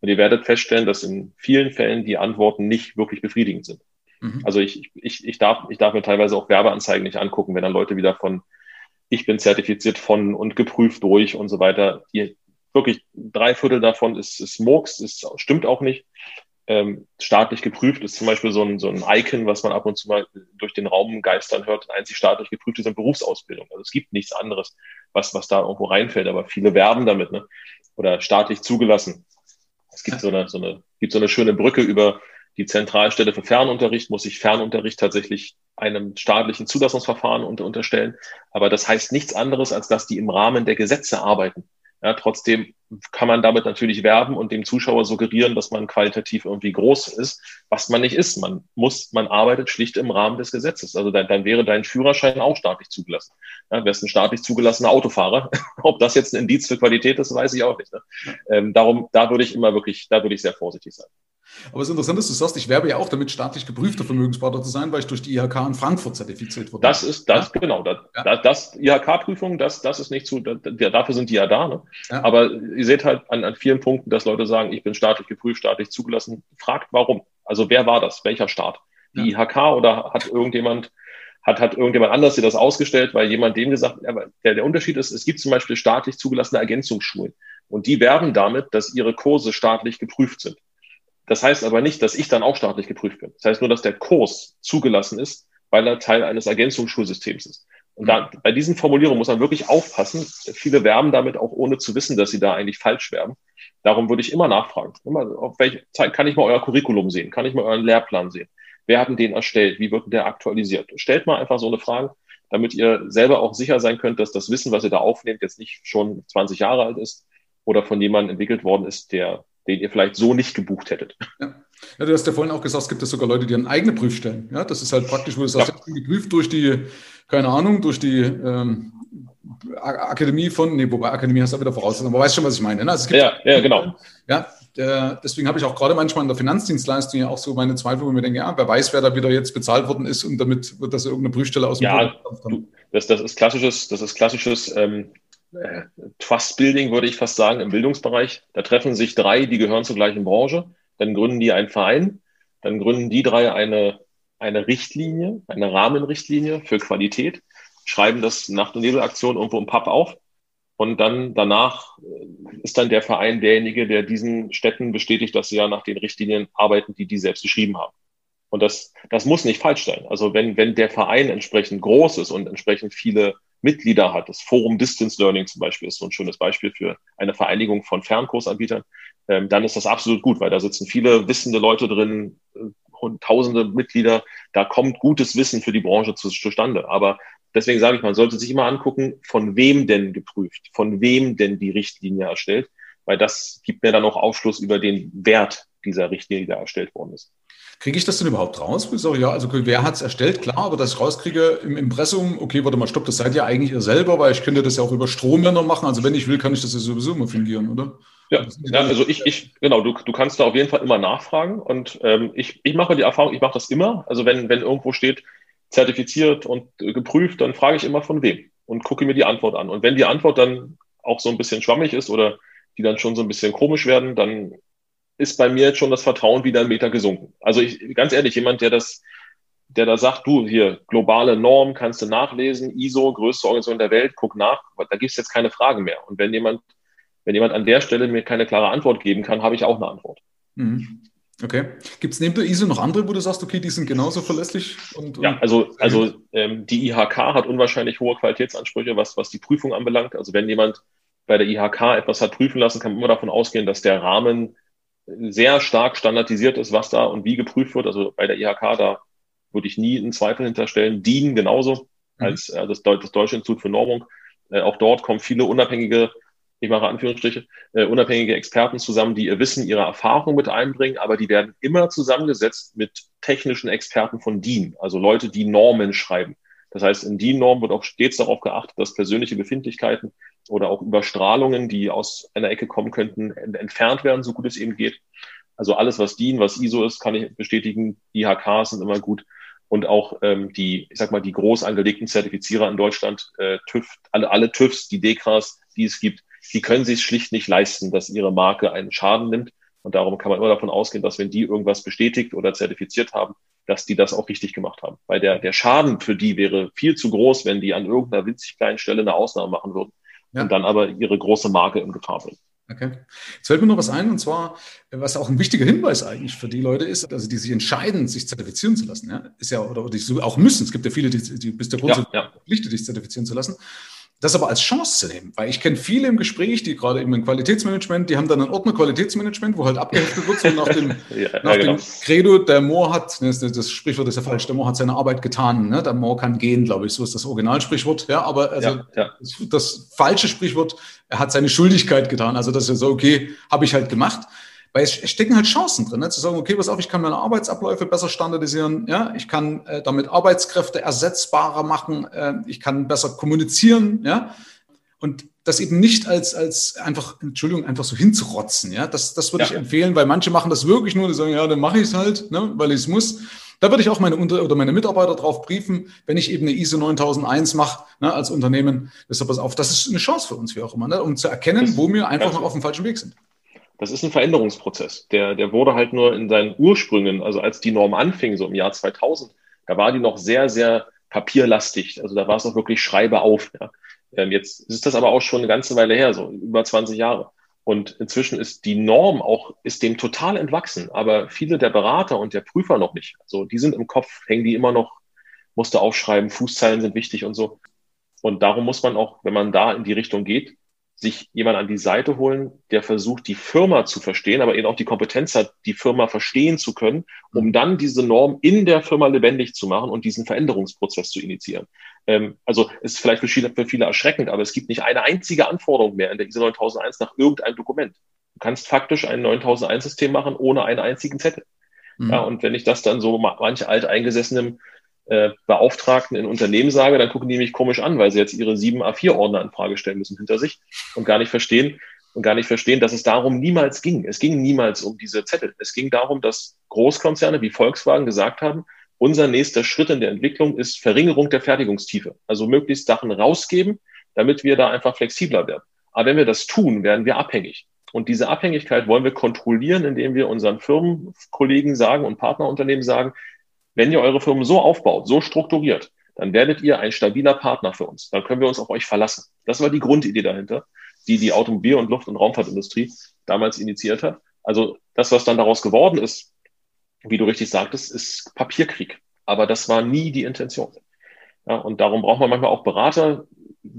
Und ihr werdet feststellen, dass in vielen Fällen die Antworten nicht wirklich befriedigend sind. Mhm. Also ich, ich, ich, darf, ich darf mir teilweise auch Werbeanzeigen nicht angucken, wenn dann Leute wieder von ich bin zertifiziert von und geprüft durch und so weiter. Die, wirklich drei Viertel davon ist, ist Murks, ist, stimmt auch nicht ähm, staatlich geprüft ist zum Beispiel so ein, so ein Icon, was man ab und zu mal durch den Raum geistern hört. Einzig staatlich geprüft ist eine Berufsausbildung. Also es gibt nichts anderes, was, was da irgendwo reinfällt, aber viele werben damit, ne? Oder staatlich zugelassen. Es gibt so eine, so eine, gibt so eine schöne Brücke über die Zentralstelle für Fernunterricht, muss sich Fernunterricht tatsächlich einem staatlichen Zulassungsverfahren unter, unterstellen. Aber das heißt nichts anderes, als dass die im Rahmen der Gesetze arbeiten. Ja, trotzdem kann man damit natürlich werben und dem Zuschauer suggerieren, dass man qualitativ irgendwie groß ist, was man nicht ist. Man muss, man arbeitet schlicht im Rahmen des Gesetzes. Also dann, dann wäre dein Führerschein auch staatlich zugelassen. Ja, wärst ein staatlich zugelassener Autofahrer. Ob das jetzt ein Indiz für Qualität ist, weiß ich auch nicht. Ne? Ähm, darum, da würde ich immer wirklich, da würde ich sehr vorsichtig sein. Aber es ist interessant, dass du sagst, ich werbe ja auch damit, staatlich geprüfter Vermögensberater zu sein, weil ich durch die IHK in Frankfurt zertifiziert wurde. Das ist das, ja? genau. Das, ja. das IHK-Prüfung, das, das ist nicht zu, das, dafür sind die ja da. Ne? Ja. Aber ihr seht halt an, an vielen Punkten, dass Leute sagen, ich bin staatlich geprüft, staatlich zugelassen. Fragt warum. Also wer war das? Welcher Staat? Die IHK oder hat irgendjemand hat, hat irgendjemand anders dir das ausgestellt, weil jemand dem gesagt, der, der Unterschied ist, es gibt zum Beispiel staatlich zugelassene Ergänzungsschulen und die werben damit, dass ihre Kurse staatlich geprüft sind. Das heißt aber nicht, dass ich dann auch staatlich geprüft bin. Das heißt nur, dass der Kurs zugelassen ist, weil er Teil eines Ergänzungsschulsystems ist. Und da, bei diesen Formulierungen muss man wirklich aufpassen. Viele werben damit auch ohne zu wissen, dass sie da eigentlich falsch werben. Darum würde ich immer nachfragen. Immer, auf welche Zeit kann ich mal euer Curriculum sehen? Kann ich mal euren Lehrplan sehen? Wer hat denn den erstellt? Wie wird der aktualisiert? Stellt mal einfach so eine Frage, damit ihr selber auch sicher sein könnt, dass das Wissen, was ihr da aufnehmt, jetzt nicht schon 20 Jahre alt ist oder von jemandem entwickelt worden ist, der den ihr vielleicht so nicht gebucht hättet. Ja. ja du hast ja vorhin auch gesagt, es gibt ja sogar Leute, die haben eigene Prüfstellen. Ja, das ist halt praktisch, wo du sagst, ja. ich bin geprüft durch die, keine Ahnung, durch die ähm, Akademie von, nee, wobei Akademie hast du wieder voraus, aber weißt schon, was ich meine. Ne? Also ja, ja, genau. Ja, der, deswegen habe ich auch gerade manchmal in der Finanzdienstleistung ja auch so meine Zweifel, wo ich mir denke, ja, wer weiß, wer da wieder jetzt bezahlt worden ist und damit wird das irgendeine Prüfstelle aus dem Ja, das, das ist klassisches, das ist klassisches ähm, äh, Trust-Building, würde ich fast sagen, im Bildungsbereich. Da treffen sich drei, die gehören zur gleichen Branche. Dann gründen die einen Verein. Dann gründen die drei eine, eine Richtlinie, eine Rahmenrichtlinie für Qualität, schreiben das nach der Nebelaktion irgendwo im Pub auf. Und dann danach äh, ist dann der Verein derjenige, der diesen Städten bestätigt, dass sie ja nach den Richtlinien arbeiten, die die selbst geschrieben haben. Und das, das muss nicht falsch sein. Also wenn, wenn der Verein entsprechend groß ist und entsprechend viele Mitglieder hat. Das Forum Distance Learning zum Beispiel ist so ein schönes Beispiel für eine Vereinigung von Fernkursanbietern. Ähm, dann ist das absolut gut, weil da sitzen viele wissende Leute drin, äh, tausende Mitglieder. Da kommt gutes Wissen für die Branche zu, zustande. Aber deswegen sage ich, man sollte sich immer angucken, von wem denn geprüft, von wem denn die Richtlinie erstellt. weil das gibt mir dann auch Aufschluss über den Wert dieser Richtlinie, die da erstellt worden ist. Kriege ich das denn überhaupt raus? Ich sage, ja, also wer hat es erstellt? Klar, aber dass ich rauskriege im Impressum, okay, warte mal, stopp, das seid ja eigentlich ihr selber, weil ich könnte das ja auch über Strombänder machen. Also wenn ich will, kann ich das ja sowieso immer fingieren, oder? Ja, ja also ich, ich, genau, du, du kannst da auf jeden Fall immer nachfragen und ähm, ich, ich mache die Erfahrung, ich mache das immer. Also wenn, wenn irgendwo steht, zertifiziert und geprüft, dann frage ich immer von wem und gucke mir die Antwort an. Und wenn die Antwort dann auch so ein bisschen schwammig ist oder die dann schon so ein bisschen komisch werden, dann ist bei mir jetzt schon das Vertrauen wieder einen Meter gesunken. Also ich, ganz ehrlich, jemand, der das, der da sagt, du, hier, globale Norm, kannst du nachlesen, ISO, größte Organisation der Welt, guck nach, da gibt es jetzt keine Fragen mehr. Und wenn jemand, wenn jemand an der Stelle mir keine klare Antwort geben kann, habe ich auch eine Antwort. Mhm. Okay. Gibt es neben der ISO noch andere, wo du sagst, okay, die sind genauso verlässlich? Und, und ja, also, also ähm, die IHK hat unwahrscheinlich hohe Qualitätsansprüche, was, was die Prüfung anbelangt. Also wenn jemand bei der IHK etwas hat prüfen lassen, kann man immer davon ausgehen, dass der Rahmen sehr stark standardisiert ist, was da und wie geprüft wird. Also bei der IHK, da würde ich nie einen Zweifel hinterstellen. DIN genauso mhm. als äh, das, das Deutsche Institut für Normung. Äh, auch dort kommen viele unabhängige, ich mache Anführungsstriche, äh, unabhängige Experten zusammen, die ihr Wissen, ihre Erfahrung mit einbringen, aber die werden immer zusammengesetzt mit technischen Experten von DIN, also Leute, die Normen schreiben. Das heißt, in DIN-Norm wird auch stets darauf geachtet, dass persönliche Befindlichkeiten oder auch Überstrahlungen, die aus einer Ecke kommen könnten, entfernt werden, so gut es eben geht. Also alles, was DIN, was ISO ist, kann ich bestätigen. IHK sind immer gut. Und auch ähm, die, ich sag mal, die groß angelegten Zertifizierer in Deutschland, äh, TÜV, alle, alle TÜVs, die DEKRAs, die es gibt, die können sich schlicht nicht leisten, dass ihre Marke einen Schaden nimmt. Und darum kann man immer davon ausgehen, dass wenn die irgendwas bestätigt oder zertifiziert haben, dass die das auch richtig gemacht haben. Weil der, der Schaden für die wäre viel zu groß, wenn die an irgendeiner winzig kleinen Stelle eine Ausnahme machen würden ja. und dann aber ihre große Marke in Gefahr bringen. Okay. Jetzt fällt mir noch was ein, und zwar, was auch ein wichtiger Hinweis eigentlich für die Leute ist, also die sich entscheiden, sich zertifizieren zu lassen, ja, ist ja, oder, oder die auch müssen. Es gibt ja viele, die, die bis der Grund ja, ja. verpflichtet, sich zertifizieren zu lassen das aber als Chance zu nehmen. Weil ich kenne viele im Gespräch, die gerade eben im Qualitätsmanagement, die haben dann einen Ordner Qualitätsmanagement, wo halt abgeheftet wird, so nach dem, ja, nach ja, genau. dem Credo, der Moor hat, das, das, Sprichwort ist ja falsch, der Moor hat seine Arbeit getan, ne? der Moor kann gehen, glaube ich, so ist das Originalsprichwort, ja, aber also ja, das, das, falsche Sprichwort, er hat seine Schuldigkeit getan, also das ist ja so, okay, habe ich halt gemacht. Weil es stecken halt Chancen drin, ne? zu sagen, okay, pass auf, ich kann meine Arbeitsabläufe besser standardisieren, ja, ich kann äh, damit Arbeitskräfte ersetzbarer machen, äh, ich kann besser kommunizieren, ja, und das eben nicht als, als einfach, Entschuldigung, einfach so hinzurotzen, ja, das, das würde ja. ich empfehlen, weil manche machen das wirklich nur, die sagen, ja, dann mache ich es halt, ne, weil ich es muss. Da würde ich auch meine Unter oder meine Mitarbeiter drauf briefen, wenn ich eben eine ISO 9001 mache ne, als Unternehmen. Deshalb pass auf, das ist eine Chance für uns, wie auch immer, ne, um zu erkennen, wo wir einfach noch auf dem falschen Weg sind das ist ein Veränderungsprozess. Der, der wurde halt nur in seinen Ursprüngen, also als die Norm anfing, so im Jahr 2000, da war die noch sehr, sehr papierlastig. Also da war es noch wirklich Schreibe auf. Ja. Ähm, jetzt ist das aber auch schon eine ganze Weile her, so über 20 Jahre. Und inzwischen ist die Norm auch, ist dem total entwachsen. Aber viele der Berater und der Prüfer noch nicht. Also die sind im Kopf, hängen die immer noch, musste aufschreiben, Fußzeilen sind wichtig und so. Und darum muss man auch, wenn man da in die Richtung geht, sich jemand an die Seite holen, der versucht, die Firma zu verstehen, aber eben auch die Kompetenz hat, die Firma verstehen zu können, um mhm. dann diese Norm in der Firma lebendig zu machen und diesen Veränderungsprozess zu initiieren. Ähm, also ist vielleicht für viele, für viele erschreckend, aber es gibt nicht eine einzige Anforderung mehr in der ISO 9001 nach irgendeinem Dokument. Du kannst faktisch ein 9001-System machen ohne einen einzigen Zettel. Mhm. Ja, und wenn ich das dann so manche alteingesessenen äh, Beauftragten in Unternehmen sage, dann gucken die mich komisch an, weil sie jetzt ihre sieben A4-Ordner in Frage stellen müssen hinter sich und gar nicht verstehen und gar nicht verstehen, dass es darum niemals ging. Es ging niemals um diese Zettel. Es ging darum, dass Großkonzerne wie Volkswagen gesagt haben, unser nächster Schritt in der Entwicklung ist Verringerung der Fertigungstiefe. Also möglichst Sachen rausgeben, damit wir da einfach flexibler werden. Aber wenn wir das tun, werden wir abhängig. Und diese Abhängigkeit wollen wir kontrollieren, indem wir unseren Firmenkollegen sagen und Partnerunternehmen sagen, wenn ihr eure Firmen so aufbaut, so strukturiert, dann werdet ihr ein stabiler Partner für uns. Dann können wir uns auf euch verlassen. Das war die Grundidee dahinter, die die Automobil- und Luft- und Raumfahrtindustrie damals initiiert hat. Also das, was dann daraus geworden ist, wie du richtig sagtest, ist Papierkrieg. Aber das war nie die Intention. Ja, und darum braucht man manchmal auch Berater,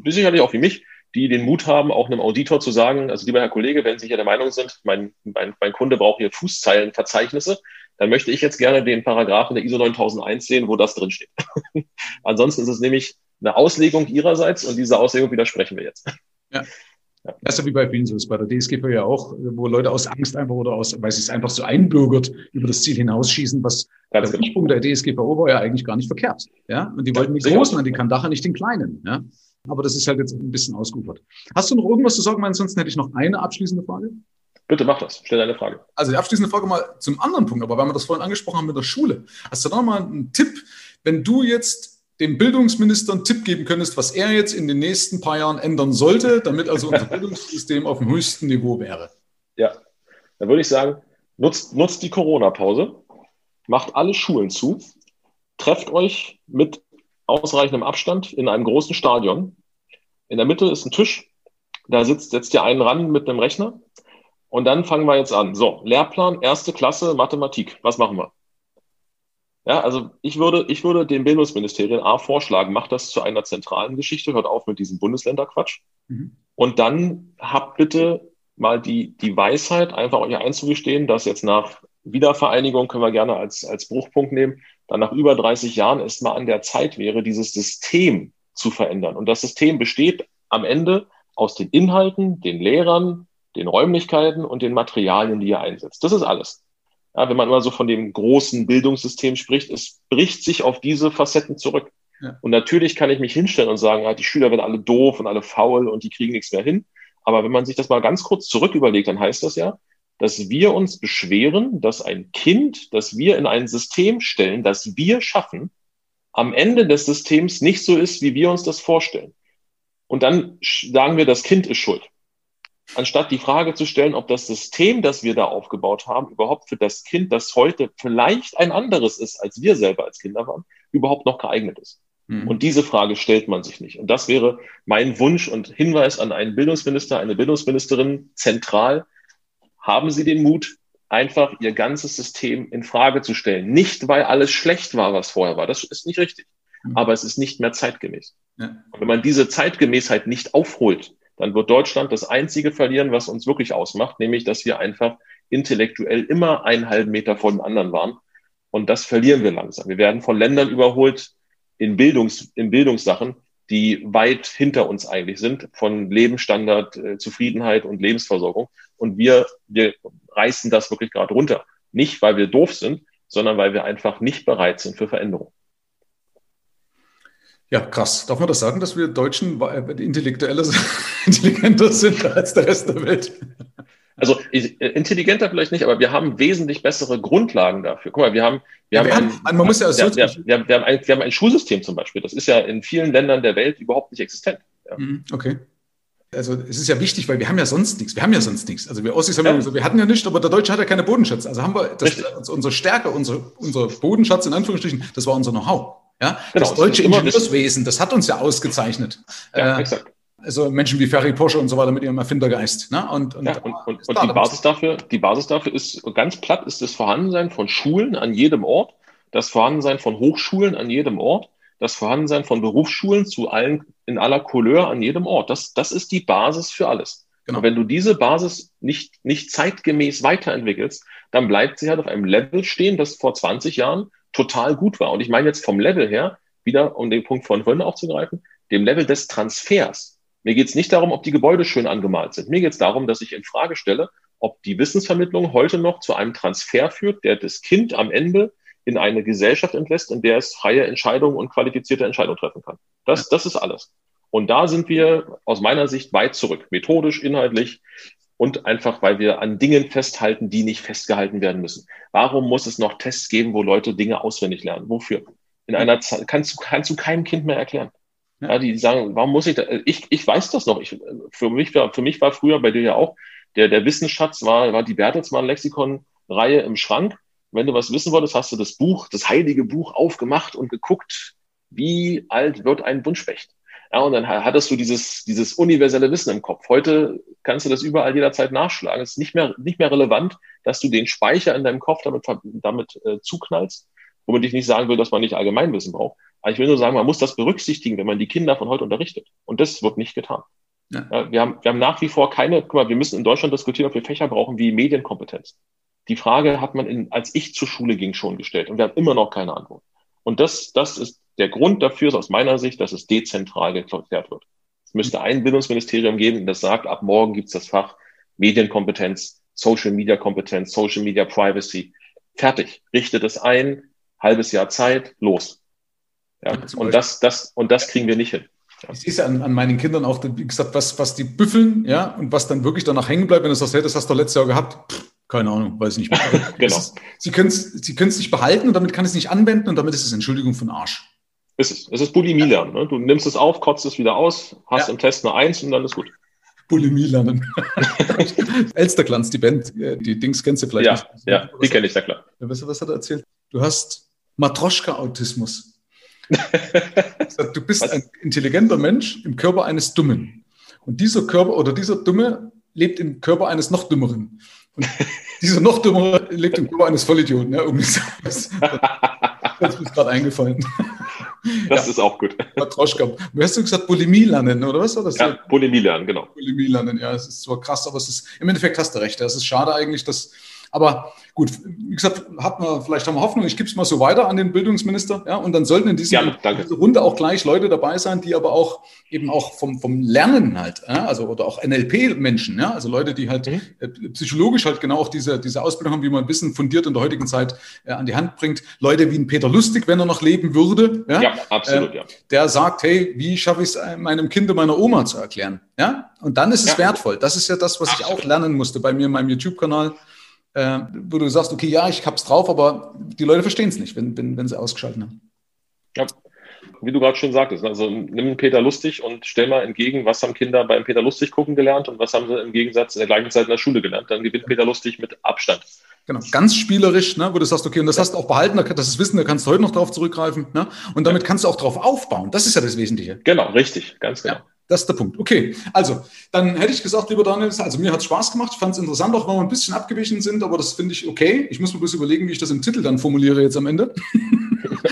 sicherlich auch wie mich, die den Mut haben, auch einem Auditor zu sagen, also lieber Herr Kollege, wenn Sie hier der Meinung sind, mein, mein, mein Kunde braucht hier Fußzeilenverzeichnisse, dann möchte ich jetzt gerne den Paragraphen der ISO 9001 sehen, wo das drinsteht. Ansonsten ist es nämlich eine Auslegung ihrerseits und diese Auslegung widersprechen wir jetzt. Ja. Ja. Das ist ja wie bei vielen so ist bei der DSGV ja auch, wo Leute aus Angst einfach oder aus, weil sie es einfach so einbürgert, über das Ziel hinausschießen, was Ganz der genau. Ursprung der DSGVO war ja eigentlich gar nicht verkehrt. Ja, und die wollten die Großen an die Kandache, nicht den Kleinen. Ja, aber das ist halt jetzt ein bisschen ausgeufert. Hast du noch irgendwas zu sagen? Ansonsten hätte ich noch eine abschließende Frage. Bitte mach das. Stell deine Frage. Also die abschließende Frage mal zum anderen Punkt, aber weil wir das vorhin angesprochen haben mit der Schule. Hast du da mal einen Tipp, wenn du jetzt dem Bildungsminister einen Tipp geben könntest, was er jetzt in den nächsten paar Jahren ändern sollte, damit also unser Bildungssystem auf dem höchsten Niveau wäre? Ja, dann würde ich sagen, nutzt, nutzt die Corona-Pause, macht alle Schulen zu, trefft euch mit ausreichendem Abstand in einem großen Stadion. In der Mitte ist ein Tisch, da sitzt, setzt ihr einen ran mit einem Rechner und dann fangen wir jetzt an. So, Lehrplan, erste Klasse, Mathematik. Was machen wir? Ja, also ich würde, ich würde dem Bildungsministerium A vorschlagen, macht das zu einer zentralen Geschichte, hört auf mit diesem Bundesländerquatsch. Mhm. Und dann habt bitte mal die, die Weisheit, einfach euch einzugestehen, dass jetzt nach Wiedervereinigung können wir gerne als, als Bruchpunkt nehmen, dann nach über 30 Jahren es mal an der Zeit wäre, dieses System zu verändern. Und das System besteht am Ende aus den Inhalten, den Lehrern, den Räumlichkeiten und den Materialien, die ihr einsetzt. Das ist alles. Ja, wenn man immer so von dem großen Bildungssystem spricht, es bricht sich auf diese Facetten zurück. Ja. Und natürlich kann ich mich hinstellen und sagen, ja, die Schüler werden alle doof und alle faul und die kriegen nichts mehr hin. Aber wenn man sich das mal ganz kurz zurück überlegt, dann heißt das ja, dass wir uns beschweren, dass ein Kind, das wir in ein System stellen, das wir schaffen, am Ende des Systems nicht so ist, wie wir uns das vorstellen. Und dann sagen wir, das Kind ist schuld anstatt die Frage zu stellen, ob das System, das wir da aufgebaut haben, überhaupt für das Kind, das heute vielleicht ein anderes ist, als wir selber als Kinder waren, überhaupt noch geeignet ist. Mhm. Und diese Frage stellt man sich nicht. Und das wäre mein Wunsch und Hinweis an einen Bildungsminister, eine Bildungsministerin zentral. Haben Sie den Mut, einfach Ihr ganzes System in Frage zu stellen. Nicht, weil alles schlecht war, was vorher war. Das ist nicht richtig. Mhm. Aber es ist nicht mehr zeitgemäß. Ja. Und wenn man diese Zeitgemäßheit nicht aufholt, dann wird Deutschland das einzige verlieren, was uns wirklich ausmacht, nämlich, dass wir einfach intellektuell immer einen halben Meter vor den anderen waren. Und das verlieren wir langsam. Wir werden von Ländern überholt in, Bildungs-, in Bildungssachen, die weit hinter uns eigentlich sind, von Lebensstandard, äh, Zufriedenheit und Lebensversorgung. Und wir, wir reißen das wirklich gerade runter. Nicht, weil wir doof sind, sondern weil wir einfach nicht bereit sind für Veränderung. Ja, krass. Darf man das sagen, dass wir Deutschen intellektueller, intelligenter sind als der Rest der Welt? Also intelligenter vielleicht nicht, aber wir haben wesentlich bessere Grundlagen dafür. Guck mal, wir haben, wir ja, haben, ein, man muss ja wir, wir, wir, wir, haben ein, wir haben ein Schulsystem zum Beispiel. Das ist ja in vielen Ländern der Welt überhaupt nicht existent. Ja. Mhm, okay. Also es ist ja wichtig, weil wir haben ja sonst nichts. Wir haben ja sonst nichts. Also wir Ossis haben ja. wir hatten ja nichts, aber der Deutsche hat ja keine Bodenschatz. Also haben wir das, unsere Stärke, unser, unser Bodenschatz in Anführungsstrichen, das war unser Know-how. Ja, genau, das deutsche das Ingenieurswesen, das hat uns ja ausgezeichnet. Ja, äh, exakt. Also Menschen wie Ferry Porsche und so weiter mit ihrem Erfindergeist. Ne? Und, und, ja, und, und, und die, Basis dafür, die Basis dafür ist ganz platt, ist das Vorhandensein von Schulen an jedem Ort, das Vorhandensein von Hochschulen an jedem Ort, das Vorhandensein von Berufsschulen zu allen, in aller Couleur an jedem Ort. Das, das ist die Basis für alles. Genau. Und wenn du diese Basis nicht, nicht zeitgemäß weiterentwickelst, dann bleibt sie halt auf einem Level stehen, das vor 20 Jahren total gut war. Und ich meine jetzt vom Level her, wieder um den Punkt von vorhin aufzugreifen, dem Level des Transfers. Mir geht es nicht darum, ob die Gebäude schön angemalt sind. Mir geht es darum, dass ich in Frage stelle, ob die Wissensvermittlung heute noch zu einem Transfer führt, der das Kind am Ende in eine Gesellschaft entlässt, in der es freie Entscheidungen und qualifizierte Entscheidungen treffen kann. Das, das ist alles. Und da sind wir aus meiner Sicht weit zurück, methodisch, inhaltlich und einfach, weil wir an Dingen festhalten, die nicht festgehalten werden müssen. Warum muss es noch Tests geben, wo Leute Dinge auswendig lernen? Wofür? In einer Zeit kannst du, kannst du keinem Kind mehr erklären. Ja, die sagen, warum muss ich da, ich, ich weiß das noch. Ich, für mich war, für mich war früher bei dir ja auch, der, der Wissensschatz war, war die Bertelsmann Lexikon Reihe im Schrank. Wenn du was wissen wolltest, hast du das Buch, das heilige Buch aufgemacht und geguckt, wie alt wird ein Buntspecht? Ja, und dann hattest du dieses, dieses universelle Wissen im Kopf. Heute kannst du das überall jederzeit nachschlagen. Es ist nicht mehr, nicht mehr relevant, dass du den Speicher in deinem Kopf damit, damit äh, zuknallst, womit ich nicht sagen will, dass man nicht Allgemeinwissen braucht. Aber ich will nur sagen, man muss das berücksichtigen, wenn man die Kinder von heute unterrichtet. Und das wird nicht getan. Ja. Ja, wir, haben, wir haben nach wie vor keine, guck mal, wir müssen in Deutschland diskutieren, ob wir Fächer brauchen wie Medienkompetenz. Die Frage hat man, in, als ich zur Schule ging, schon gestellt und wir haben immer noch keine Antwort. Und das, das ist der Grund dafür ist aus meiner Sicht, dass es dezentral geklärt wird. Es müsste ein Bildungsministerium geben, das sagt, ab morgen gibt es das Fach Medienkompetenz, Social Media Kompetenz, Social Media Privacy. Fertig. Richtet es ein, halbes Jahr Zeit, los. Ja, und das, das, und das kriegen wir nicht hin. Ich sehe es ja an, an, meinen Kindern auch, wie gesagt, was, was die büffeln, ja, und was dann wirklich danach hängen bleibt, wenn du sagst, hey, das hast du letztes Jahr gehabt, Pff, keine Ahnung, weiß ich nicht mehr. genau. Ist, sie können es sie nicht behalten und damit kann es nicht anwenden und damit ist es Entschuldigung von Arsch. Ist es. Es ist Bulimie lernen. Ne? Du nimmst es auf, kotzt es wieder aus, hast ja. im Test eine Eins und dann ist gut. Bulimie lernen. Elsterglanz, die Band, äh, die Dings kennst du vielleicht ja, nicht. Ja, die kenne ich, ja klar. Ja, weißt du, was hat er erzählt? Du hast Matroschka-Autismus. du bist was? ein intelligenter Mensch im Körper eines Dummen. Und dieser Körper oder dieser Dumme lebt im Körper eines noch Dümmeren. Und dieser noch Dümmere lebt im Körper eines Vollidioten. Ja, um das, das, ist mir gerade eingefallen. Das ja. ist auch gut. Matroschka. Wie hast du gesagt, Bulimie lernen, oder was? Das ja, Bulimie lernen, genau. Bulimie lernen, ja, es ist zwar krass, aber es ist, im Endeffekt hast du recht. Es ist schade eigentlich, dass aber gut, wie gesagt, hat man, vielleicht haben wir Hoffnung, ich gebe es mal so weiter an den Bildungsminister, ja, und dann sollten in diesem, ja, dieser Runde auch gleich Leute dabei sein, die aber auch eben auch vom, vom Lernen halt, ja, also oder auch NLP-Menschen, ja, also Leute, die halt mhm. äh, psychologisch halt genau auch diese, diese Ausbildung haben, wie man Wissen fundiert in der heutigen Zeit äh, an die Hand bringt. Leute wie ein Peter Lustig, wenn er noch leben würde, ja, ja absolut, äh, ja. der sagt, hey, wie schaffe ich es äh, meinem Kind und meiner Oma zu erklären? Ja, und dann ist es wertvoll. Das ist ja das, was absolut. ich auch lernen musste bei mir in meinem YouTube-Kanal äh, wo du sagst, okay, ja, ich hab's drauf, aber die Leute verstehen es nicht, wenn, wenn, wenn sie ausgeschaltet haben. Ja, wie du gerade schon sagtest, also nimm Peter Lustig und stell mal entgegen, was haben Kinder beim Peter Lustig gucken gelernt und was haben sie im Gegensatz in der gleichen Zeit in der Schule gelernt. Dann gewinnt Peter Lustig mit Abstand. Genau, ganz spielerisch, ne, wo du sagst, okay, und das hast du auch behalten, das ist Wissen, da kannst du heute noch drauf zurückgreifen, ne, und damit kannst du auch drauf aufbauen. Das ist ja das Wesentliche. Genau, richtig, ganz genau. Ja. Das ist der Punkt. Okay, also dann hätte ich gesagt, lieber Daniel, also mir hat es Spaß gemacht. Fand es interessant, auch wenn wir ein bisschen abgewichen sind, aber das finde ich okay. Ich muss mir bloß überlegen, wie ich das im Titel dann formuliere jetzt am Ende.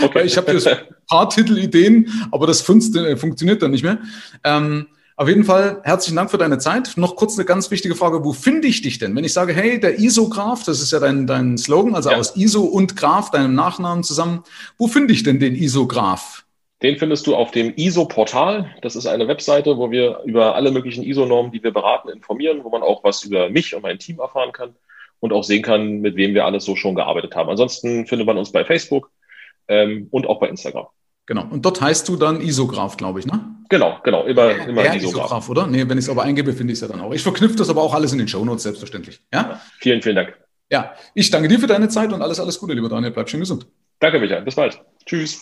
Okay. ich habe hier ein paar Titelideen, aber das äh, funktioniert dann nicht mehr. Ähm, auf jeden Fall herzlichen Dank für deine Zeit. Noch kurz eine ganz wichtige Frage. Wo finde ich dich denn? Wenn ich sage, hey, der ISO-Graph, das ist ja dein, dein Slogan, also ja. aus ISO und Graph, deinem Nachnamen zusammen. Wo finde ich denn den ISO-Graph? Den findest du auf dem ISO-Portal. Das ist eine Webseite, wo wir über alle möglichen ISO-Normen, die wir beraten, informieren, wo man auch was über mich und mein Team erfahren kann und auch sehen kann, mit wem wir alles so schon gearbeitet haben. Ansonsten findet man uns bei Facebook ähm, und auch bei Instagram. Genau. Und dort heißt du dann Isograph, glaube ich, ne? Genau, genau. Immer, ja, immer Isograph. Isograph, oder? Nee, wenn ich es aber eingebe, finde ich es ja dann auch. Ich verknüpfe das aber auch alles in den Shownotes, selbstverständlich. Ja? ja? Vielen, vielen Dank. Ja, ich danke dir für deine Zeit und alles, alles Gute, lieber Daniel. Bleib schön gesund. Danke, Michael. Bis bald. Tschüss.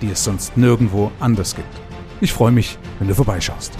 die es sonst nirgendwo anders gibt. Ich freue mich, wenn du vorbeischaust.